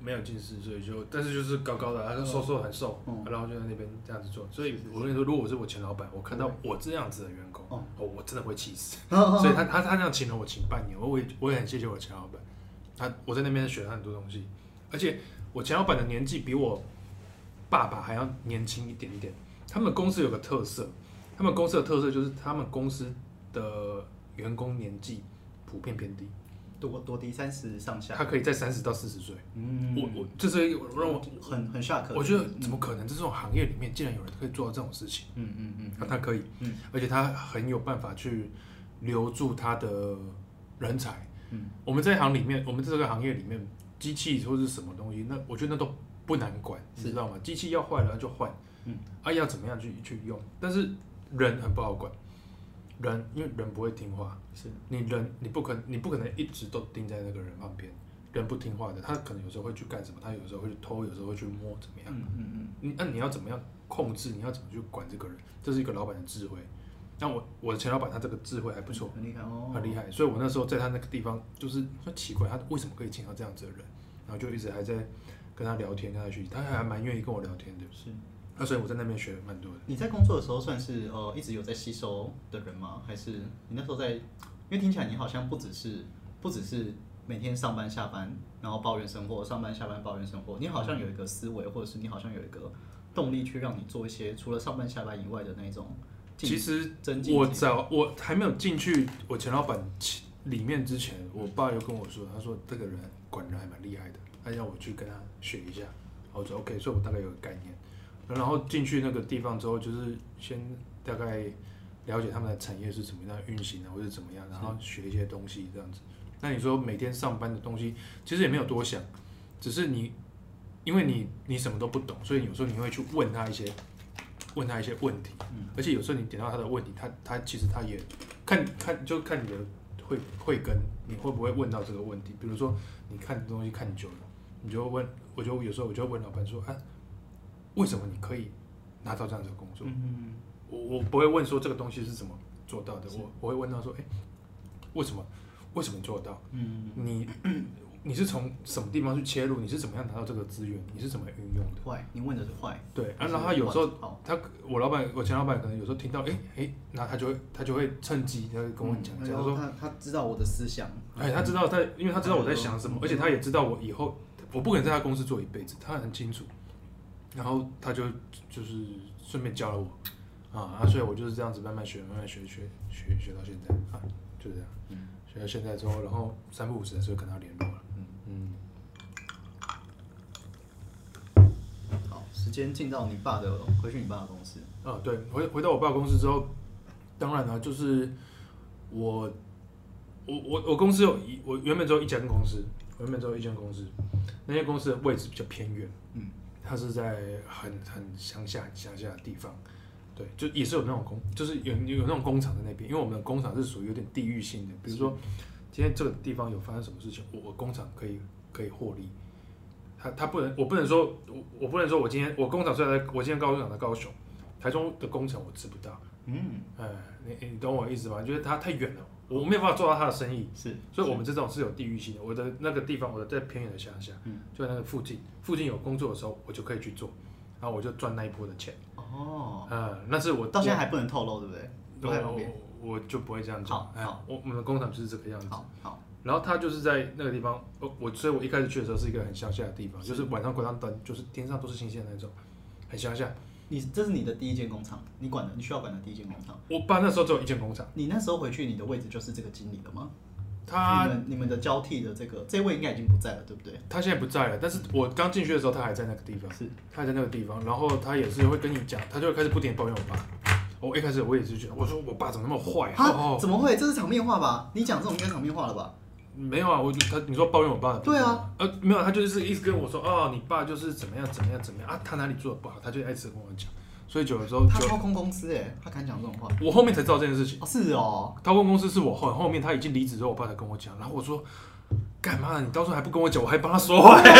没有近视，所以就，但是就是高高的，他就瘦瘦很瘦，嗯、然后就在那边这样子做。所以我跟你说，如果我是我前老板，我看到我这样子的员工，哦，我真的会气死。所以他他他这样请了我请半年，我也我也很谢谢我前老板。他我在那边学了很多东西，而且我前老板的年纪比我爸爸还要年轻一点点。他们公司有个特色，他们公司的特色就是他们公司的员工年纪普遍偏低。多多低，三十上下。他可以在三十到四十岁。嗯，我我这是让我很很 shock。我觉得怎么可能？这种行业里面竟然有人可以做到这种事情？嗯嗯嗯。啊，他可以。嗯。而且他很有办法去留住他的人才。嗯。我们这一行里面，我们这个行业里面，机器或者是什么东西，那我觉得那都不难管，你知道吗？机器要坏了就换。嗯。啊，要怎么样去去用？但是人很不好管。人，因为人不会听话，是你人，你不可能，你不可能一直都盯在那个人旁边。人不听话的，他可能有时候会去干什么，他有时候会去偷，有时候会去摸，怎么样？嗯嗯嗯。你那你要怎么样控制？你要怎么去管这个人？这是一个老板的智慧。那我我的前老板他这个智慧还不错，很厉害哦，很厉害。所以我那时候在他那个地方，就是很奇怪，他为什么可以请到这样子的人？然后就一直还在跟他聊天，跟他学习，他还蛮愿意跟我聊天的。是。那所以我在那边学蛮多的。你在工作的时候算是呃一直有在吸收的人吗？还是你那时候在？因为听起来你好像不只是不只是每天上班下班然后抱怨生活，上班下班抱怨生活，你好像有一个思维，或者是你好像有一个动力去让你做一些除了上班下班以外的那种。其实我早我还没有进去我前老板里面之前，我爸又跟我说，他说这个人管人还蛮厉害的，他要我去跟他学一下。我说 OK，所以我大概有个概念。然后进去那个地方之后，就是先大概了解他们的产业是怎么样运行的，或者怎么样，然后学一些东西这样子。那你说每天上班的东西，其实也没有多想，只是你因为你你什么都不懂，所以有时候你会去问他一些问他一些问题，而且有时候你点到他的问题，他他其实他也看看就看你的会会跟，你会不会问到这个问题？比如说你看东西看久了，你就会问，我就有时候我就会问老板说啊。为什么你可以拿到这样子的工作？嗯、我我不会问说这个东西是怎么做到的，我我会问他说，哎，为什么？为什么做到？嗯、你你是从什么地方去切入？你是怎么样拿到这个资源？你是怎么运用的？坏，你问的是坏。对，然后他有时候他我老板我前老板可能有时候听到，哎哎，那他就会他就会趁机他会跟我讲，假如说他他知道我的思想，哎，他知道他因为他知道我在想什么，而且他也知道我以后我不可能在他公司做一辈子，他很清楚。然后他就就是顺便教了我，啊啊，所以我就是这样子慢慢学，慢慢学学学学到现在啊，就这样，嗯，学到现在之后，然后三不五时的时候跟他联络了，嗯嗯。好，时间进到你爸的，回去你爸的公司。啊，对，回回到我爸公司之后，当然了，就是我我我我公司有一，我原本只有一间公司，我原本只有一间公司，那间公司的位置比较偏远，嗯。它是在很很乡下乡下的地方，对，就也是有那种工，就是有有那种工厂在那边，因为我们的工厂是属于有点地域性的，比如说今天这个地方有发生什么事情，我我工厂可以可以获利，他他不能，我不能说我我不能说我今天我工厂虽然在，我今天高中厂在高雄，台中的工厂我知不到，嗯，哎，你你懂我意思吗？就是它太远了。我没有办法做到他的生意，是，所以我们这种是有地域性的。我的那个地方，我的在偏远的乡下，嗯，就在那个附近，附近有工作的时候，我就可以去做，然后我就赚那一波的钱。哦，嗯，那是我到现在还不能透露，对不对？不太方便我就不会这样做。好，好，我我们的工厂就是这个样子。好，好。然后他就是在那个地方，我所以我一开始去的时候是一个很乡下的地方，就是晚上关上灯，就是天上都是星星的那种，很乡下。你这是你的第一间工厂，你管的，你需要管的第一间工厂。我爸那时候只有一间工厂。你那时候回去，你的位置就是这个经理了吗？他你们你们的交替的这个这位应该已经不在了，对不对？他现在不在了，但是我刚进去的时候，他还在那个地方。是，他还在那个地方，然后他也是会跟你讲，他就会开始不停抱怨我爸。我一开始我也是觉得，我说我爸怎么那么坏？啊？怎么会？这是场面话吧？你讲这种应该场面话了吧？没有啊，我就他你说抱怨我爸的。对啊，呃，没有，他就是一直跟我说，哦，你爸就是怎么样怎么样怎么样啊，他哪里做的不好，他就爱跟我讲。所以久了之后，他掏空公司哎，他敢讲这种话。我后面才知道这件事情。哦，是哦，掏空公司是我后后面他已经离职之后，我爸才跟我讲。然后我说，干嘛？你到时候还不跟我讲，我还帮他说话。对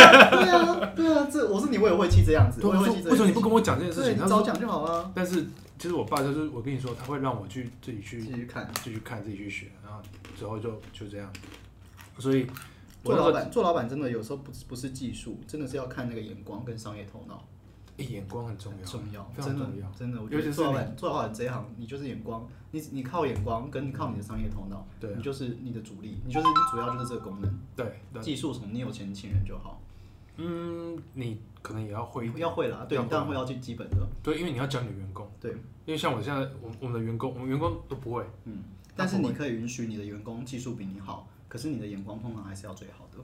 啊，对啊，这我是你为什么会气这样子？我说为什么你不跟我讲这件事情？你早讲就好了。但是其实我爸就是我跟你说，他会让我去自己去自己去看，自己去看，自己去学，然后之后就就这样。所以做老板，做老板真的有时候不不是技术，真的是要看那个眼光跟商业头脑。眼光很重要，重要，非常重要，真的。我觉得做老板，做老板这一行，你就是眼光，你你靠眼光，跟你靠你的商业头脑，对，你就是你的主力，你就是主要就是这个功能。对，技术从你有钱请人就好。嗯，你可能也要会，要会啦，对，你当然会要最基本的。对，因为你要教你的员工。对，因为像我现在，我我们的员工，我们员工都不会。嗯，但是你可以允许你的员工技术比你好，可是你的眼光通常还是要最好的。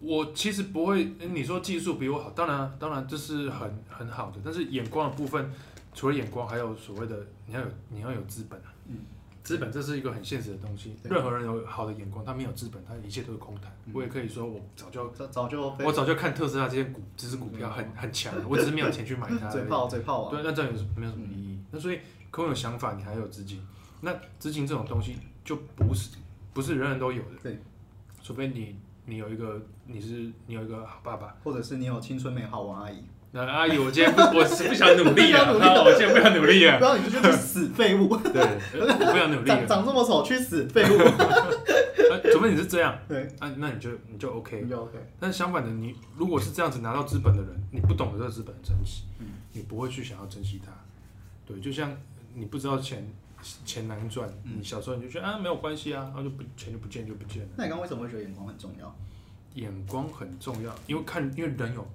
我其实不会，你说技术比我好，当然当然这是很很好的，但是眼光的部分，除了眼光，还有所谓的你要有你要有资本啊。嗯。资本这是一个很现实的东西，任何人有好的眼光，他没有资本，他一切都是空谈。我也可以说，我早就早就我早就看特斯拉这些股，这支股票很很强，我只是没有钱去买它。嘴炮嘴炮啊！对，那这样有没有什么意义？那所以空有想法，你还有资金，那资金这种东西就不是不是人人都有的。对，除非你你有一个你是你有一个好爸爸，或者是你有青春美好王阿姨。那阿姨，我今天不，我是不想努力啊！我今天不想努力啊！不然你就去死废物！对，我不想努力。长长这么丑，去死废物！除非你是这样，对，啊，那你就你就 OK，你就 OK。但是相反的，你如果是这样子拿到资本的人，你不懂得这个资本的珍惜，嗯你不会去想要珍惜它。对，就像你不知道钱钱难赚，你小时候你就觉得啊没有关系啊，然后就不钱就不见就不见了。那你刚刚为什么会觉得眼光很重要？眼光很重要，因为看，因为人有。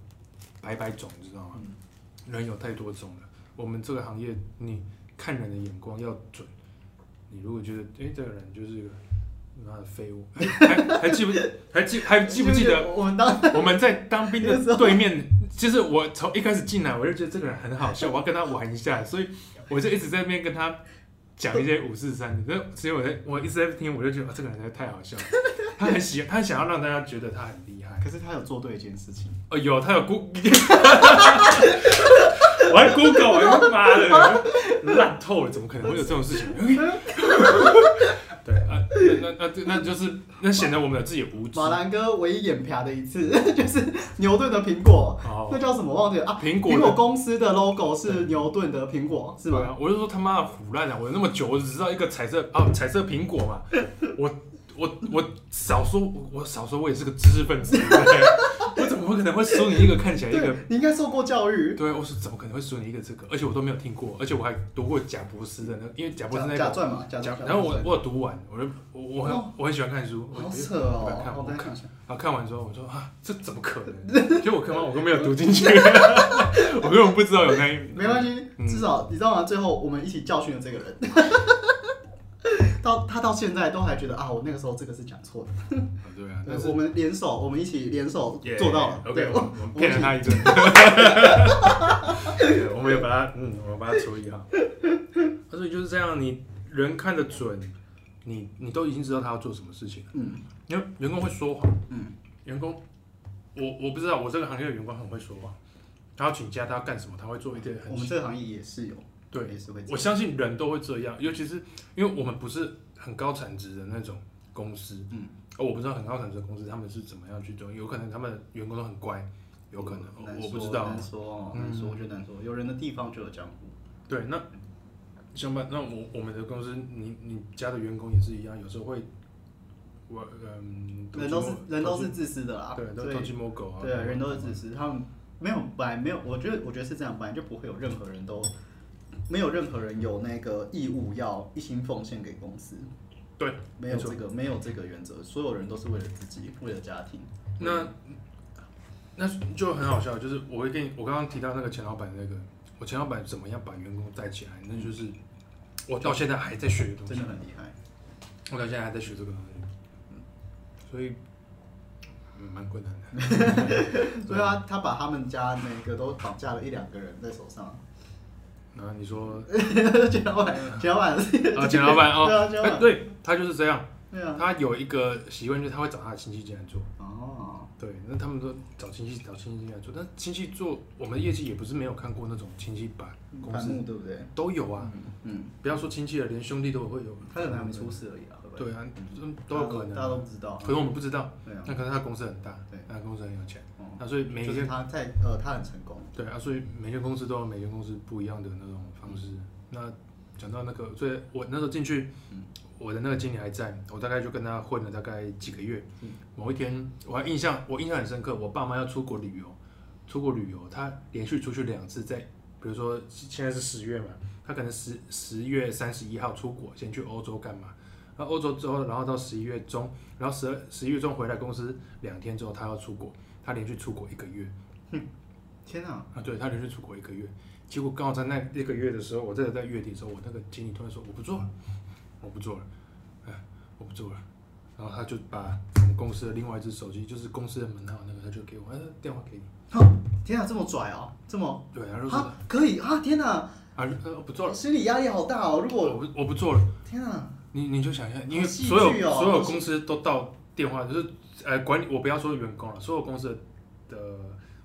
百百种，你知道吗？嗯、人有太多种了。我们这个行业，你看人的眼光要准。你如果觉得，哎、欸，这个人就是一个妈的废物，还 还记不记？还记还记不记得？我们当 我们在当兵的对面，就是我从一开始进来，我就觉得这个人很好笑，我要跟他玩一下，所以我就一直在那边跟他讲一些五四三。所以我在我一直在听，我就觉得、哦、这个人实在太好笑了。他很喜欢，他想要让大家觉得他很厉害。可是他有做对一件事情。哦，有他有 Google，我还 Google，我他妈的烂透了，怎么可能会有这种事情？对啊，那那那那就是那显得我们的自己无知。马兰哥唯一眼瞟的一次，就是牛顿的苹果，那叫什么忘记了啊？苹果苹果公司的 logo 是牛顿的苹果，是吗？我就说他妈的唬烂了，我那么久，我只知道一个彩色啊，彩色苹果嘛，我。我我少说，我少说，我也是个知识分子，我怎么会可能会输你一个看起来一个？你应该受过教育。对，我说怎么可能会输你一个这个？而且我都没有听过，而且我还读过贾博士的那个，因为贾博士那个贾传嘛。然后我我有读完，我就我我很我很喜欢看书，好扯哦，看我看一下。然后看完之后，我说啊，这怎么可能？结果我看完我都没有读进去，我根本不知道有那一。没关系，至少你知道吗？最后我们一起教训了这个人。到他到现在都还觉得啊，我那个时候这个是讲错的。对啊，我们联手，我们一起联手做到了。对，我们骗了他一阵。我们有把他，嗯，我们把他处理好。所以就是这样，你人看得准，你你都已经知道他要做什么事情了。嗯，因为员工会说谎。嗯，员工，我我不知道，我这个行业的员工很会说谎。他要请假，他要干什么？他会做一点很。我们这个行业也是有。对，我相信人都会这样，尤其是因为我们不是很高产值的那种公司，嗯，哦我不知道很高产值的公司他们是怎么样去做，有可能他们员工都很乖，有可能，我不知道，难说，难说，我觉得难说，有人的地方就有江湖。对，那相反，那我我们的公司，你你家的员工也是一样，有时候会，我嗯，人都是人都是自私的啦，对，都偷鸡摸狗啊，对，人都是自私，他们没有本来没有，我觉得我觉得是这样，本来就不会有任何人都。没有任何人有那个义务要一心奉献给公司，对，没有这个没有这个原则，所有人都是为了自己，为了家庭。那那就很好笑，就是我会跟你，我刚刚提到那个钱老板那个，我钱老板怎么样把员工带起来，那就是我到现在还在学的东西，真的很厉害。我到现在还在学这个东西，所以蛮困难的。所以他他把他们家每个都绑架了一两个人在手上。啊，你说 简老板，简老板 啊，简老板哦，对啊，对，他就是这样，对啊，他有一个习惯，就是他会找他的亲戚进来做。哦，对，那他们都找亲戚，找亲戚进来做，但亲戚做我们的业绩也不是没有看过那种亲戚把公司，对不对？都有啊，嗯，不要说亲戚了，连兄弟都会有，他可能还没出事而已啊，对啊，都有可能，大家都不知道，可能我们不知道，那可能他公司很大，对，他公司很有钱，那所以每一间他在呃，他很成功。对啊，所以每间公司都有每间公司不一样的那种方式。嗯、那讲到那个，所以我那时候进去，嗯、我的那个经理还在，我大概就跟他混了大概几个月。嗯、某一天我还印象，我印象很深刻，我爸妈要出国旅游，出国旅游，他连续出去两次在，在比如说现在是十月嘛，他可能十十月三十一号出国，先去欧洲干嘛？然后欧洲之后，然后到十一月中，然后十二十一月中回来公司两天之后，他要出国，他连续出国一个月。哼天啊！啊，对，他连续出国一个月，结果刚好在那一个月的时候，我在在月底的时候，我那个经理突然说我不做了，我不做了，哎，我不做了。然后他就把我们公司的另外一只手机，就是公司的门号那个，他就给我，哎，电话给你。天啊，这么拽哦，这么对，然后说可以啊，天哪，啊，呃，不做了，心理压力好大哦。如果我不我不做了，天啊，你你就想一下，因为所有所有公司都到电话，就是呃管理，我不要说员工了，所有公司的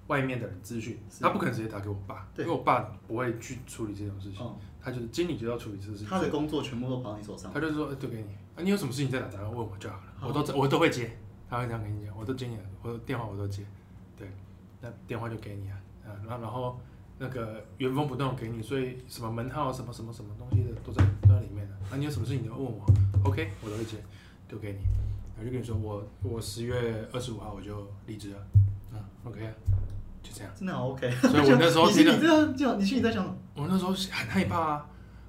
外面的人资讯，他不可能直接打给我爸，因为我爸不会去处理这种事情，他就是经理就要处理这个事情，他的工作全部都跑到你手上，他就说丢给你，啊你有什么事情再打电话问我就好了，我都我都会接，他会这样跟你讲，我都接你，我的电话我都接，对，那电话就给你啊。啊，然后然后那个原封不动给你，所以什么门号什么什么什么东西的都在都在里面的。那、啊、你有什么事情你要问我，OK，我都会接，丢给你。我就跟你说，我我十月二十五号我就离职了，嗯，OK，就这样。真的好 OK。所以我那时候你你这样就你心里在想，我那时候很害怕啊，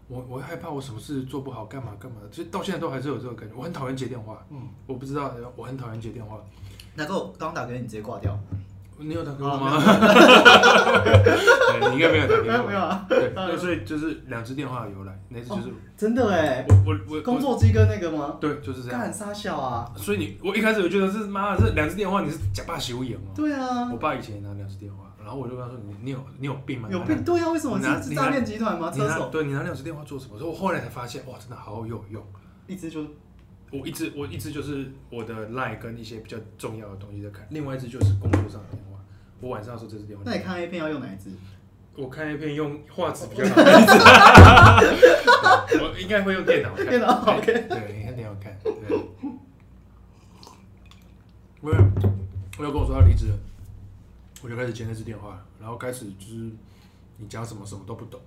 我我害怕我什么事做不好，干嘛干嘛的，其实到现在都还是有这个感觉。我很讨厌接电话，嗯，我不知道，我很讨厌接电话。那够刚打给你，你直接挂掉。你有打给我吗？你应该没有打给我。没有啊。对，那所以就是两只电话由来，那只就是真的哎。我我我工作机跟那个吗？对，就是这样。干傻笑啊？所以你我一开始我觉得是妈的，这两只电话你是假爸修养哦。对啊。我爸以前也拿两只电话，然后我就跟他说：“你你有你有病吗？”有病？对啊，为什么？你是诈骗集团吗？车手？对，你拿两只电话做什么？所以我后来才发现，哇，真的好有用。一只就。我一直我一直就是我的 line 跟一些比较重要的东西在看，另外一只就是工作上的电话。我晚上的时候这支电话。那你看 A 片要用哪一支？我看 A 片用画质比较好。我应该会用电脑看。电脑好看。对，你看电脑看。对。因为我要跟我说他离职了，我就开始接那支电话，然后开始就是你讲什么什么都不懂，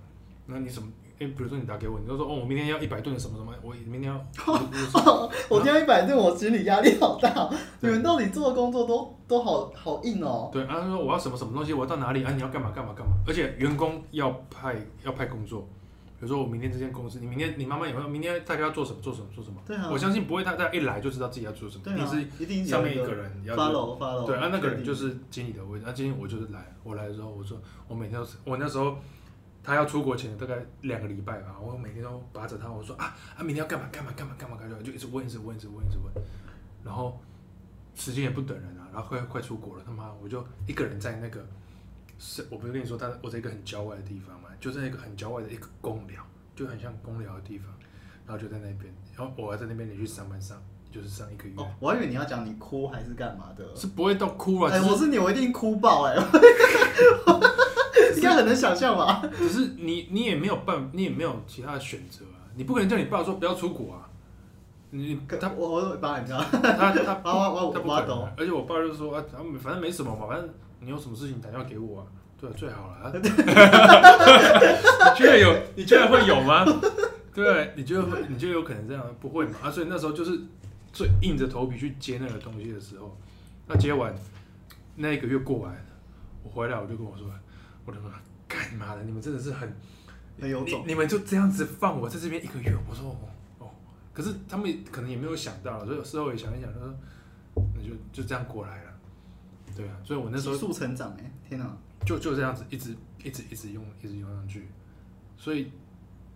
那你什么？哎，比如说你打给我，你就说哦，我明天要一百吨什么什么，我明天要。我今天一百吨，我心理压力好大。你们到底做的工作都都好好硬哦。对，然后他说我要什么什么东西，我要到哪里啊？你要干嘛干嘛干嘛？而且员工要派要派工作，比如说我明天这间公司，你明天你妈妈有没有？明天大家要做什么做什么做什么？对啊。我相信不会，大家一来就知道自己要做什么。对啊。一定是上面一个人要。follow follow。对啊，那个人就是经理的位置。那今天我就是来，我来的时候我说我每天都是我那时候。他要出国前大概两个礼拜吧，我每天都扒着他，我说啊，啊明天要干嘛干嘛干嘛干嘛干嘛，就一直问一直问一直问一直问，然后时间也不等人啊，然后快快出国了，他妈我就一个人在那个是，我不是跟你说他我在一个很郊外的地方嘛，就在一个很郊外的一个公寮，就很像公寮的地方，然后就在那边，然后我还在那边连续上班上，就是上一个月。哦，我还以为你要讲你哭还是干嘛的？是不会到哭啊，哎，我是你，我一定哭爆哎。应该很能想象吧？可是你，你也没有办，你也没有其他的选择啊！你不可能叫你爸说不要出国啊！你他我我爸你知道？他他 我我我爸懂。而且我爸就说啊，反正没什么嘛，反正你有什么事情打电话给我啊，对，最好了。你觉得有？你觉得会有吗？对，你觉得会？你觉得有可能这样？不会嘛？啊，所以那时候就是最硬着头皮去接那个东西的时候，那接完那一个月过完，我回来我就跟我说。我的妈，干嘛的？你们真的是很很有种。你们就这样子放我在这边一个月，我说哦哦，可是他们可能也没有想到，所以有时候也想一想，他说那就就这样过来了，对啊，所以我那时候速成长哎，天哪，就就这样子一直一直一直用一直用上去，所以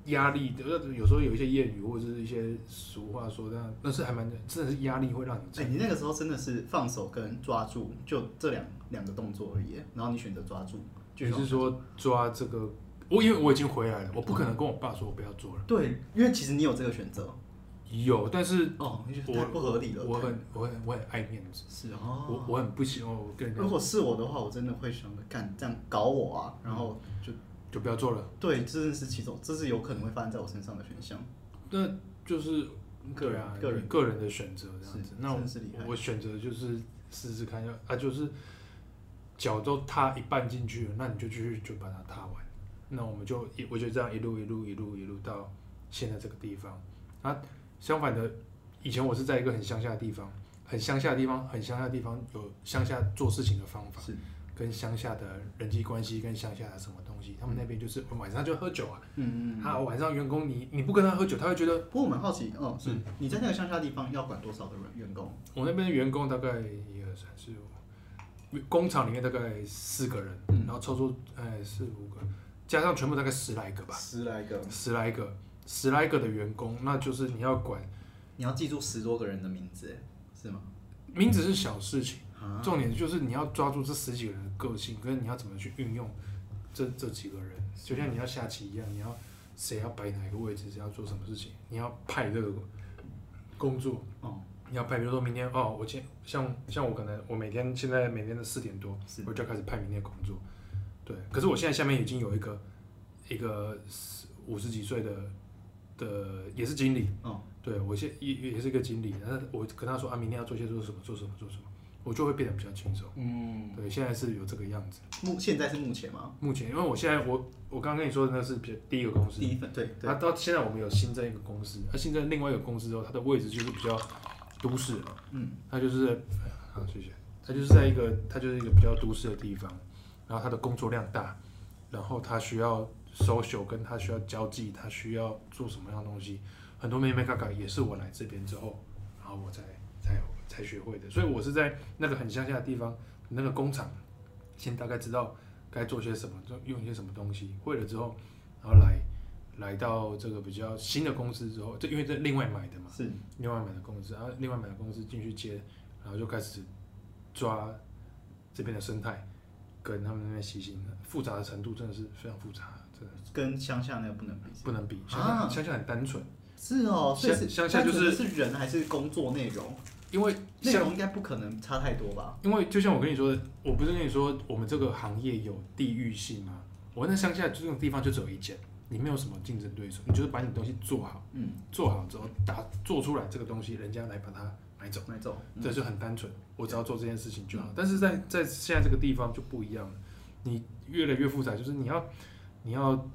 压力有时候有一些谚语或者是一些俗话说这样，但是还蛮真的是压力会让你哎，你那个时候真的是放手跟抓住，就这两两个动作而已，然后你选择抓住。就是说抓这个，我因为我已经回来了，我不可能跟我爸说我不要做了。对，因为其实你有这个选择。有，但是哦，太不合理了。我很我很我很爱面子。是哦。我我很不喜欢我跟人家。如果是我的话，我真的会想干这样搞我啊，然后就就不要做了。对，这是其中，这是有可能会发生在我身上的选项。那就是个人个人个人的选择这样子。那我我选择就是试试看，要啊就是。脚都踏一半进去了，那你就继续就把它踏完。那我们就一，我就这样一路一路一路一路到现在这个地方。啊，相反的，以前我是在一个很乡下的地方，很乡下的地方，很乡下的地方有乡下做事情的方法，是跟乡下的人际关系，跟乡下的什么东西，他们那边就是晚上就喝酒啊。嗯嗯，嗯。他晚上员工你你不跟他喝酒，他会觉得。不过我蛮好奇，哦，是你在那个乡下地方要管多少的人员工？我那边的员工大概一二三四五。工厂里面大概四个人，嗯、然后抽出哎四五个，加上全部大概十来个吧。十来个，十来个，十来个的员工，那就是你要管，你要记住十多个人的名字。是吗？名字是小事情，啊、重点就是你要抓住这十几个人的个性，跟你要怎么去运用这这几个人，就像你要下棋一样，你要谁要摆哪个位置，谁要做什么事情，你要派这个工作，哦，你要拍，比如说明天哦，我今像像我可能我每天现在每天的四点多，我就要开始拍明天的工作，对，可是我现在下面已经有一个一个五十几岁的的也是经理，哦。对，我现也也是一个经理，但是我跟他说啊，明天要做些做什么做什么做什么，我就会变得比较轻松。嗯，对，现在是有这个样子。目现在是目前吗？目前，因为我现在我我刚刚跟你说的那是比较第一个公司，第一份对。对。啊，到现在我们有新增一个公司，啊，新增另外一个公司之后，它的位置就是比较都市。嗯。他就是，好谢谢。他就是在一个他就是一个比较都市的地方，然后他的工作量大，然后他需要 social，跟他需要交际，他需要做什么样的东西。很多妹妹嘎嘎也是我来这边之后，然后我才才才学会的，所以我是在那个很乡下的地方，那个工厂，先大概知道该做些什么，就用一些什么东西，会了之后，然后来来到这个比较新的公司之后，这因为这另外买的嘛，是另外买的公司，然后另外买的公司进去接，然后就开始抓这边的生态，跟他们那边习性，复杂的程度真的是非常复杂，真的跟乡下那个不能比，不能比，乡下乡下很单纯。是哦，所以乡下就是是人还是工作内容？因为内容应该不可能差太多吧？因为就像我跟你说的，我不是跟你说我们这个行业有地域性吗？我那乡下这种地方就只有一间，你没有什么竞争对手，你就是把你东西做好，嗯，做好之后打做出来这个东西，人家来把它买走，买走，这就很单纯，我只要做这件事情就好。但是在在现在这个地方就不一样了，你越来越复杂，就是你要你要。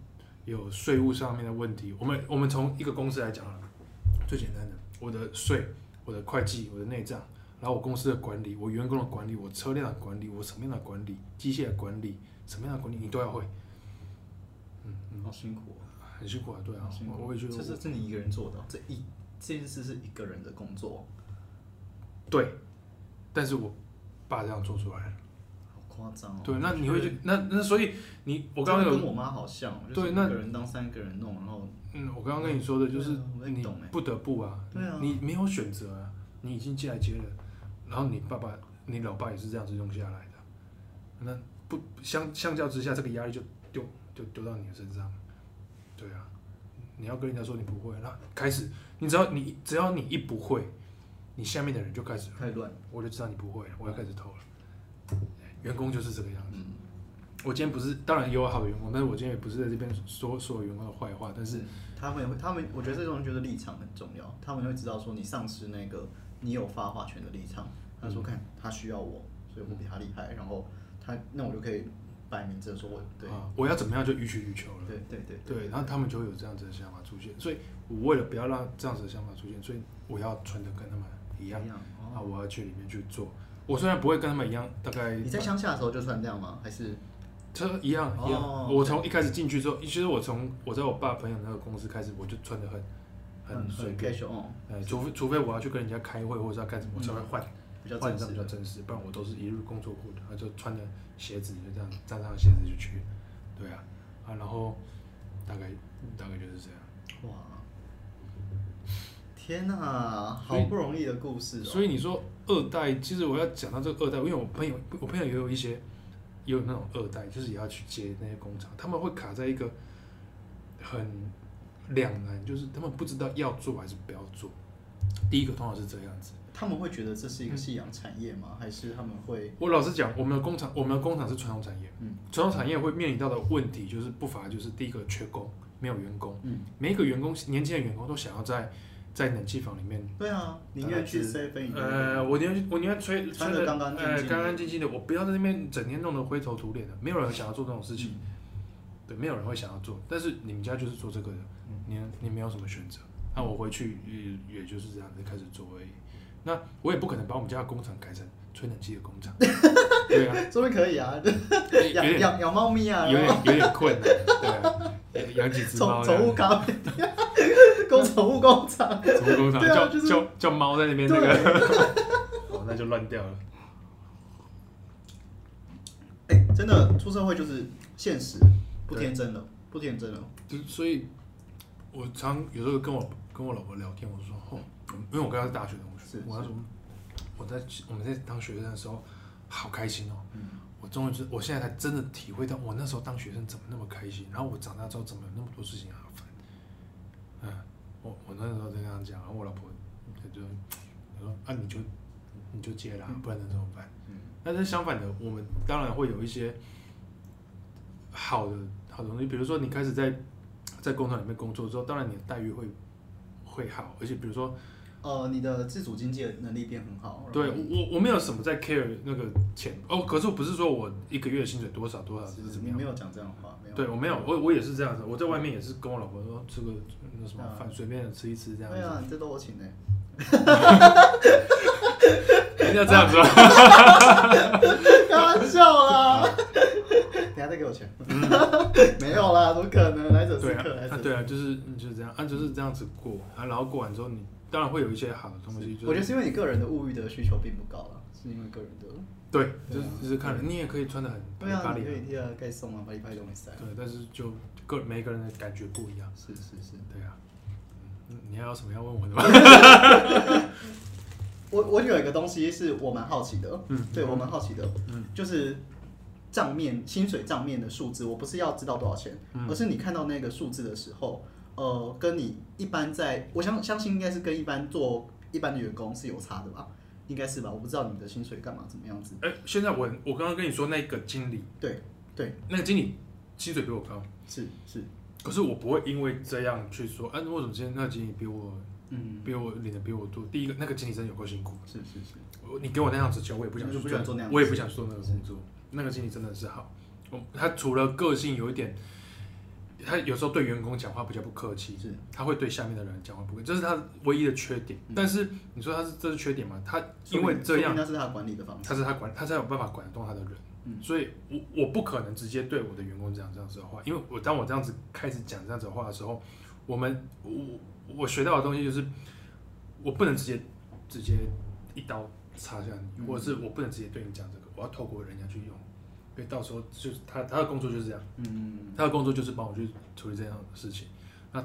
有税务上面的问题，我们我们从一个公司来讲啊，最简单的，我的税、我的会计、我的内账，然后我公司的管理、我员工的管理、我车辆的管理、我什么样的管理、机械的管理、什么样的管理，你都要会。好辛苦啊，很辛苦啊，对啊，我会觉得这是是你一个人做的，这一这件事是一个人的工作。对，但是我爸这样做出来了。夸张哦！对，那你会去那那所以你我刚刚有跟我妈好像，对，那个人当三个人弄，然后嗯，我刚刚跟你说的就是你不得不啊，对啊，你没有选择啊，你已经进来接了，然后你爸爸你老爸也是这样子用下来的，那不相相较之下，这个压力就丢就丢到你的身上，对啊，你要跟人家说你不会，那开始你只要你只要你一不会，你下面的人就开始太乱，我就知道你不会了，我要开始偷了。员工就是这个样子。我今天不是，当然也有好的员工，但是我今天也不是在这边说所有员工的坏话。但是他们也会，他们我觉得这种就是立场很重要。他们会知道说你丧失那个你有发话权的立场。他说看他需要我，所以我比他厉害，然后他那我就可以摆明着说我对，我要怎么样就予取予求了。对对对对，然后他们就会有这样子的想法出现。所以我为了不要让这样子的想法出现，所以我要穿的跟他们一样，啊，我要去里面去做。我虽然不会跟他们一样，大概你在乡下的时候就穿这样吗？还是这一样一样？我从一开始进去之后，其实我从我在我爸朋友那个公司开始，我就穿的很很随便。呃，除非除非我要去跟人家开会或者要干什么，我才会换换上比较正式，不然我都是一日工作裤的，就穿着鞋子就这样站上鞋子就去。对啊，啊，然后大概大概就是这样。哇！天哪，好不容易的故事。所以你说。二代，其实我要讲到这个二代，因为我朋友，我朋友也有一些，也有那种二代，就是也要去接那些工厂，他们会卡在一个很两难，就是他们不知道要做还是不要做。第一个通常是这样子，他们会觉得这是一个夕阳产业吗？还是他们会？我老实讲，我们的工厂，我们的工厂是传统产业，嗯，传统产业会面临到的问题就是不乏就是第一个缺工，没有员工，嗯，每一个员工年轻的员工都想要在。在冷气房里面，对啊，宁愿去。呃，我宁愿我宁愿吹吹的干干净净的，我不要在那边整天弄得灰头土脸的。没有人想要做这种事情，对，没有人会想要做。但是你们家就是做这个的，你你没有什么选择。那我回去也也就是这样子开始做而已。那我也不可能把我们家的工厂改成吹冷气的工厂。对啊，说不定可以啊，养养养猫咪啊，有点有点困难，对啊，养几只猫。宠物咖啡店。工宠物工厂，宠物工厂叫叫叫猫在那边那个，哦，那就乱掉了。哎，真的出社会就是现实，不天真了，不天真了。就所以，我常有时候跟我跟我老婆聊天，我说，哦，因为我跟她是大学同学，我跟她说，我在我们在当学生的时候好开心哦。嗯。我终于是，我现在才真的体会到，我那时候当学生怎么那么开心，然后我长大之后怎么有那么多事情麻烦。嗯，我我那时候在跟他讲，然后我老婆就她说啊，你就你就接了，不然能怎么办？嗯。但是相反的，我们当然会有一些好的好的东西，比如说你开始在在工厂里面工作之后，当然你的待遇会会好，而且比如说。呃，你的自主经济的能力变很好。对我，我没有什么在 care 那个钱哦。可是我不是说我一个月薪水多少多少是怎么样？你没有讲这样的话，没有。对我没有，我我也是这样子。我在外面也是跟我老婆说，吃个那什么饭，随便吃一吃这样子。对啊，这都我请的。一定要这样说。开玩笑啦。等下再给我钱。没有啦，怎么可能？来者是客。对啊，就是就是这样，啊，就是这样子过啊，然后过完之后你。当然会有一些好的东西，我觉得是因为你个人的物欲的需求并不高了，是因为个人的。对，就是就是看人，你也可以穿的很，对啊，你可以贴啊，该送啊，把一拍都没塞。对，但是就个每个人的感觉不一样。是是是，对啊。你还有什么要问我的吗？我我有一个东西是我蛮好奇的，嗯，对我蛮好奇的，嗯，就是账面薪水账面的数字，我不是要知道多少钱，而是你看到那个数字的时候。呃，跟你一般在，我相相信应该是跟一般做一般的员工是有差的吧？应该是吧？我不知道你的薪水干嘛怎么样子。哎、欸，现在我我刚刚跟你说那个经理，对对，那个经理薪水比我高，是是，可是我不会因为这样去说，哎、啊，为什么今天那个经理比我，嗯，比我领的比我多？第一个，那个经理真的有够辛苦，是是是，你给我那样子钱，我也不想去做那样，我也不想做那个工作。那个经理真的是好，他除了个性有一点。他有时候对员工讲话比较不客气，是他会对下面的人讲话不客气，这是他唯一的缺点。嗯、但是你说他是这是缺点吗？他因为这样，那是他管理的方式，他是他管，他才有办法管得动他的人。嗯、所以我我不可能直接对我的员工讲这样子的话，因为我当我这样子开始讲这样子的话的时候，我们我我学到的东西就是，我不能直接直接一刀插下你，嗯、或者是我不能直接对你讲这个，我要透过人家去用。因为到时候就是他他的工作就是这样，嗯，他的工作就是帮我去处理这样的事情，那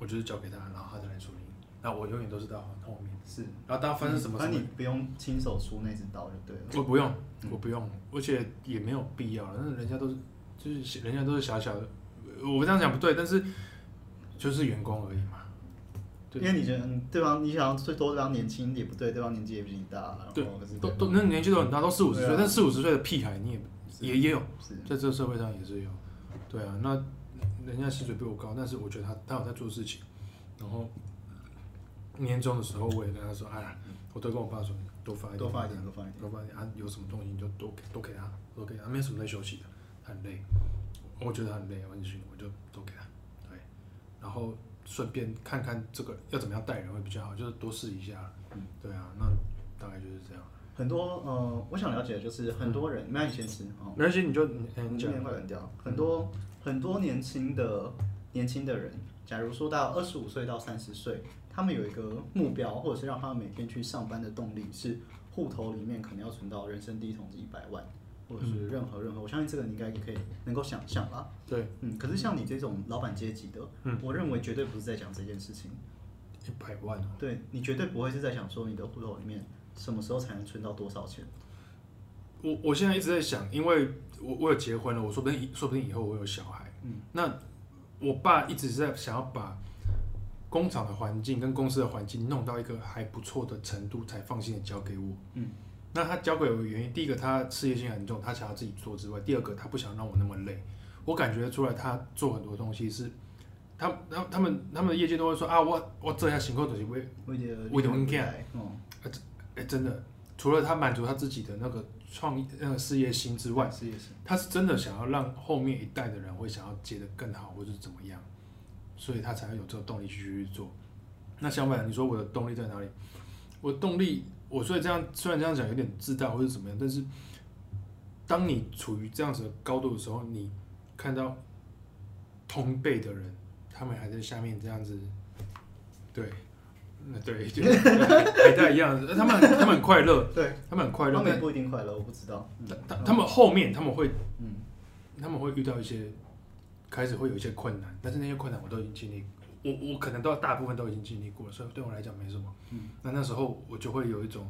我就是交给他，然后他再来处理，那我永远都是到后面，是，然后当发生什么事，那你不用亲手出那只刀就对了，我不用，我不用，而且也没有必要，那人家都是就是人家都是小小的，我这样讲不对，但是就是员工而已嘛，因为你觉得对方你想要最多对方年轻也不对，对方年纪也比你大，对，都都那年纪都很大，都四五十岁，但四五十岁的屁孩你也。也也有，在这个社会上也是有，对啊，那人家薪水比我高，但是我觉得他他有在做事情，然后年终的时候我也跟他说，哎，我都跟我爸说，多发一点，多发一点，多发一点，多发一点，啊，有什么东西你就多给多给他，多给他，没什么在休息的，很累，我觉得很累，我很辛苦，我就多给他，对，然后顺便看看这个要怎么样带人会比较好，就是多试一下，嗯，对啊，那大概就是这样。很多呃，我想了解的就是很多人，那、嗯、你先吃哦。没关系，你就你今年快冷掉。很多、嗯、很多年轻的年轻的人，假如说到二十五岁到三十岁，他们有一个目标，或者是让他们每天去上班的动力是户头里面可能要存到人生第一桶金一百万，或者是任何任何。我相信这个你应该也可以能够想象吧。对，嗯。可是像你这种老板阶级的，嗯，我认为绝对不是在讲这件事情。一百万、啊。对，你绝对不会是在想说你的户头里面。什么时候才能存到多少钱？我我现在一直在想，因为我我有结婚了，我说不定说不定以后我有小孩。嗯，那我爸一直在想要把工厂的环境跟公司的环境弄到一个还不错的程度，才放心的交给我。嗯，那他交给我的原因，第一个他事业心很重，他想要自己做之外，第二个他不想让我那么累。我感觉出来，他做很多东西是，他他他们他们的业界都会说啊，我我这下辛苦东西为为的很干，嗯。欸、真的，除了他满足他自己的那个创意、那个事业心之外，事业心，他是真的想要让后面一代的人会想要接得更好，或者是怎么样，所以他才会有这个动力去去做。那相反，你说我的动力在哪里？我的动力，我所以这样虽然这样讲有点自大或者怎么样，但是当你处于这样子的高度的时候，你看到同辈的人，他们还在下面这样子，对。对，就还在一样，他们他们很快乐，对，他们很快乐，他们也不一定快乐，我不知道。他他们后面他们会，嗯，他们会遇到一些，开始会有一些困难，但是那些困难我都已经经历，我我可能都大部分都已经经历过了，所以对我来讲没什么。嗯，那那时候我就会有一种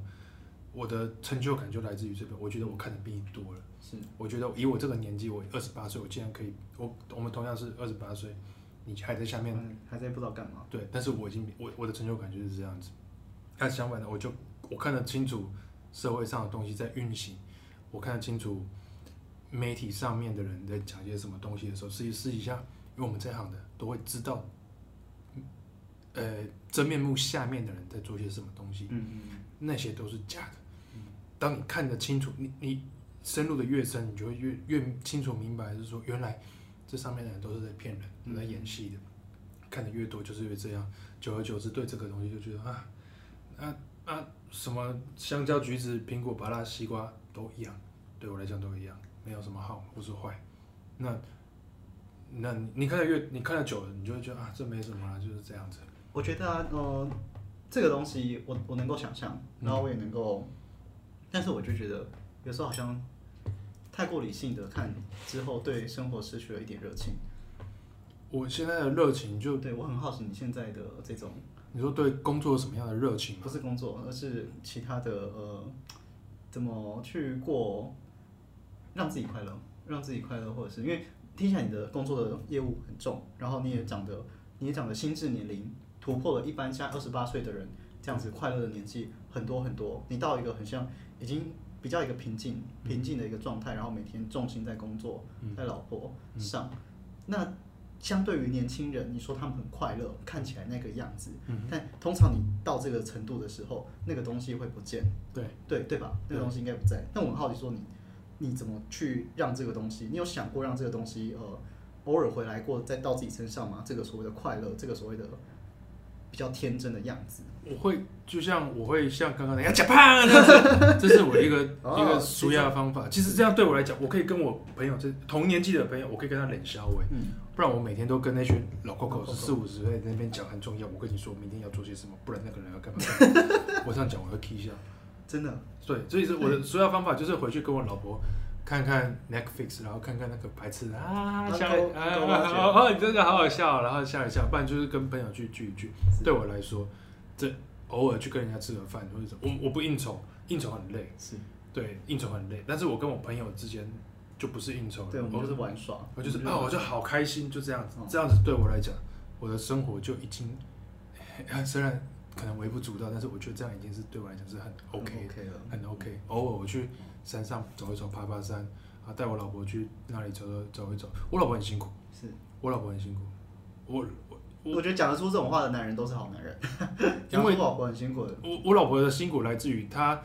我的成就感就来自于这边。我觉得我看的比你多了，是。我觉得以我这个年纪，我二十八岁，我竟然可以，我我们同样是二十八岁，你还在下面，还在不知道干嘛。对，但是我已经我我的成就感就是这样子。那相反的，我就我看得清楚社会上的东西在运行，我看得清楚媒体上面的人在讲些什么东西的时候，实际私底下，因为我们这行的都会知道。呃，真面目下面的人在做些什么东西？嗯嗯，那些都是假的。当你看得清楚，你你深入的越深，你就会越越清楚明白，是说原来这上面的人都是在骗人，都在演戏的。看得越多，就是越这样。久而久之，对这个东西就觉得啊啊啊，什么香蕉、橘子、苹果、芭乐、西瓜都一样，对我来讲都一样，没有什么好或是坏。那那你看得越你看得久了，你就会觉得啊，这没什么啦，就是这样子。我觉得啊，呃，这个东西我我能够想象，然后我也能够，但是我就觉得有时候好像太过理性的看之后，对生活失去了一点热情。我现在的热情就对我很好奇你现在的这种，你说对工作有什么样的热情？不是工作，而是其他的呃，怎么去过让自己快乐，让自己快乐，或者是因为听起来你的工作的业务很重，然后你也长得你也长得心智年龄。突破了一般像二十八岁的人这样子快乐的年纪很多很多，你到一个很像已经比较一个平静平静的一个状态，然后每天重心在工作，在老婆上。那相对于年轻人，你说他们很快乐，看起来那个样子，但通常你到这个程度的时候，那个东西会不见。对对对吧？那个东西应该不在。那我很好奇，说你你怎么去让这个东西？你有想过让这个东西呃偶尔回来过，再到自己身上吗？这个所谓的快乐，这个所谓的。比较天真的样子，我会就像我会像刚刚那样假胖这样子，这是我一个 一个舒压的方法。其实这样对我来讲，我可以跟我朋友，这同年纪的朋友，我可以跟他冷笑哎。嗯，不然我每天都跟那群老 Coco 四五十岁在那边讲很重要。我跟你说明天要做些什么，不然那个人要干嘛？我这样讲我会气笑，真的。对，所以是我的舒压方法就是回去跟我老婆。看看 Netflix，然后看看那个白痴啊，笑啊，哦，你 真的好好笑，然后笑一笑，不然就是跟朋友去聚一聚。对我来说，这偶尔去跟人家吃个饭或者什么，我我不应酬，应酬很累，是，对，应酬很累。但是我跟我朋友之间就不是应酬，对，我们就是玩耍，我就是啊，我就好开心，就这样子，这样子对我来讲，我的生活就已经，虽然可能微不足道，但是我觉得这样已经是对我来讲是很 OK 了，很 OK。偶尔我去。山上走一走，爬爬山，啊，带我老婆去那里走走走一走。我老婆很辛苦，是我老婆很辛苦。我我我觉得讲得出这种话的男人都是好男人，因为我老婆很辛苦的。我我老婆的辛苦来自于她，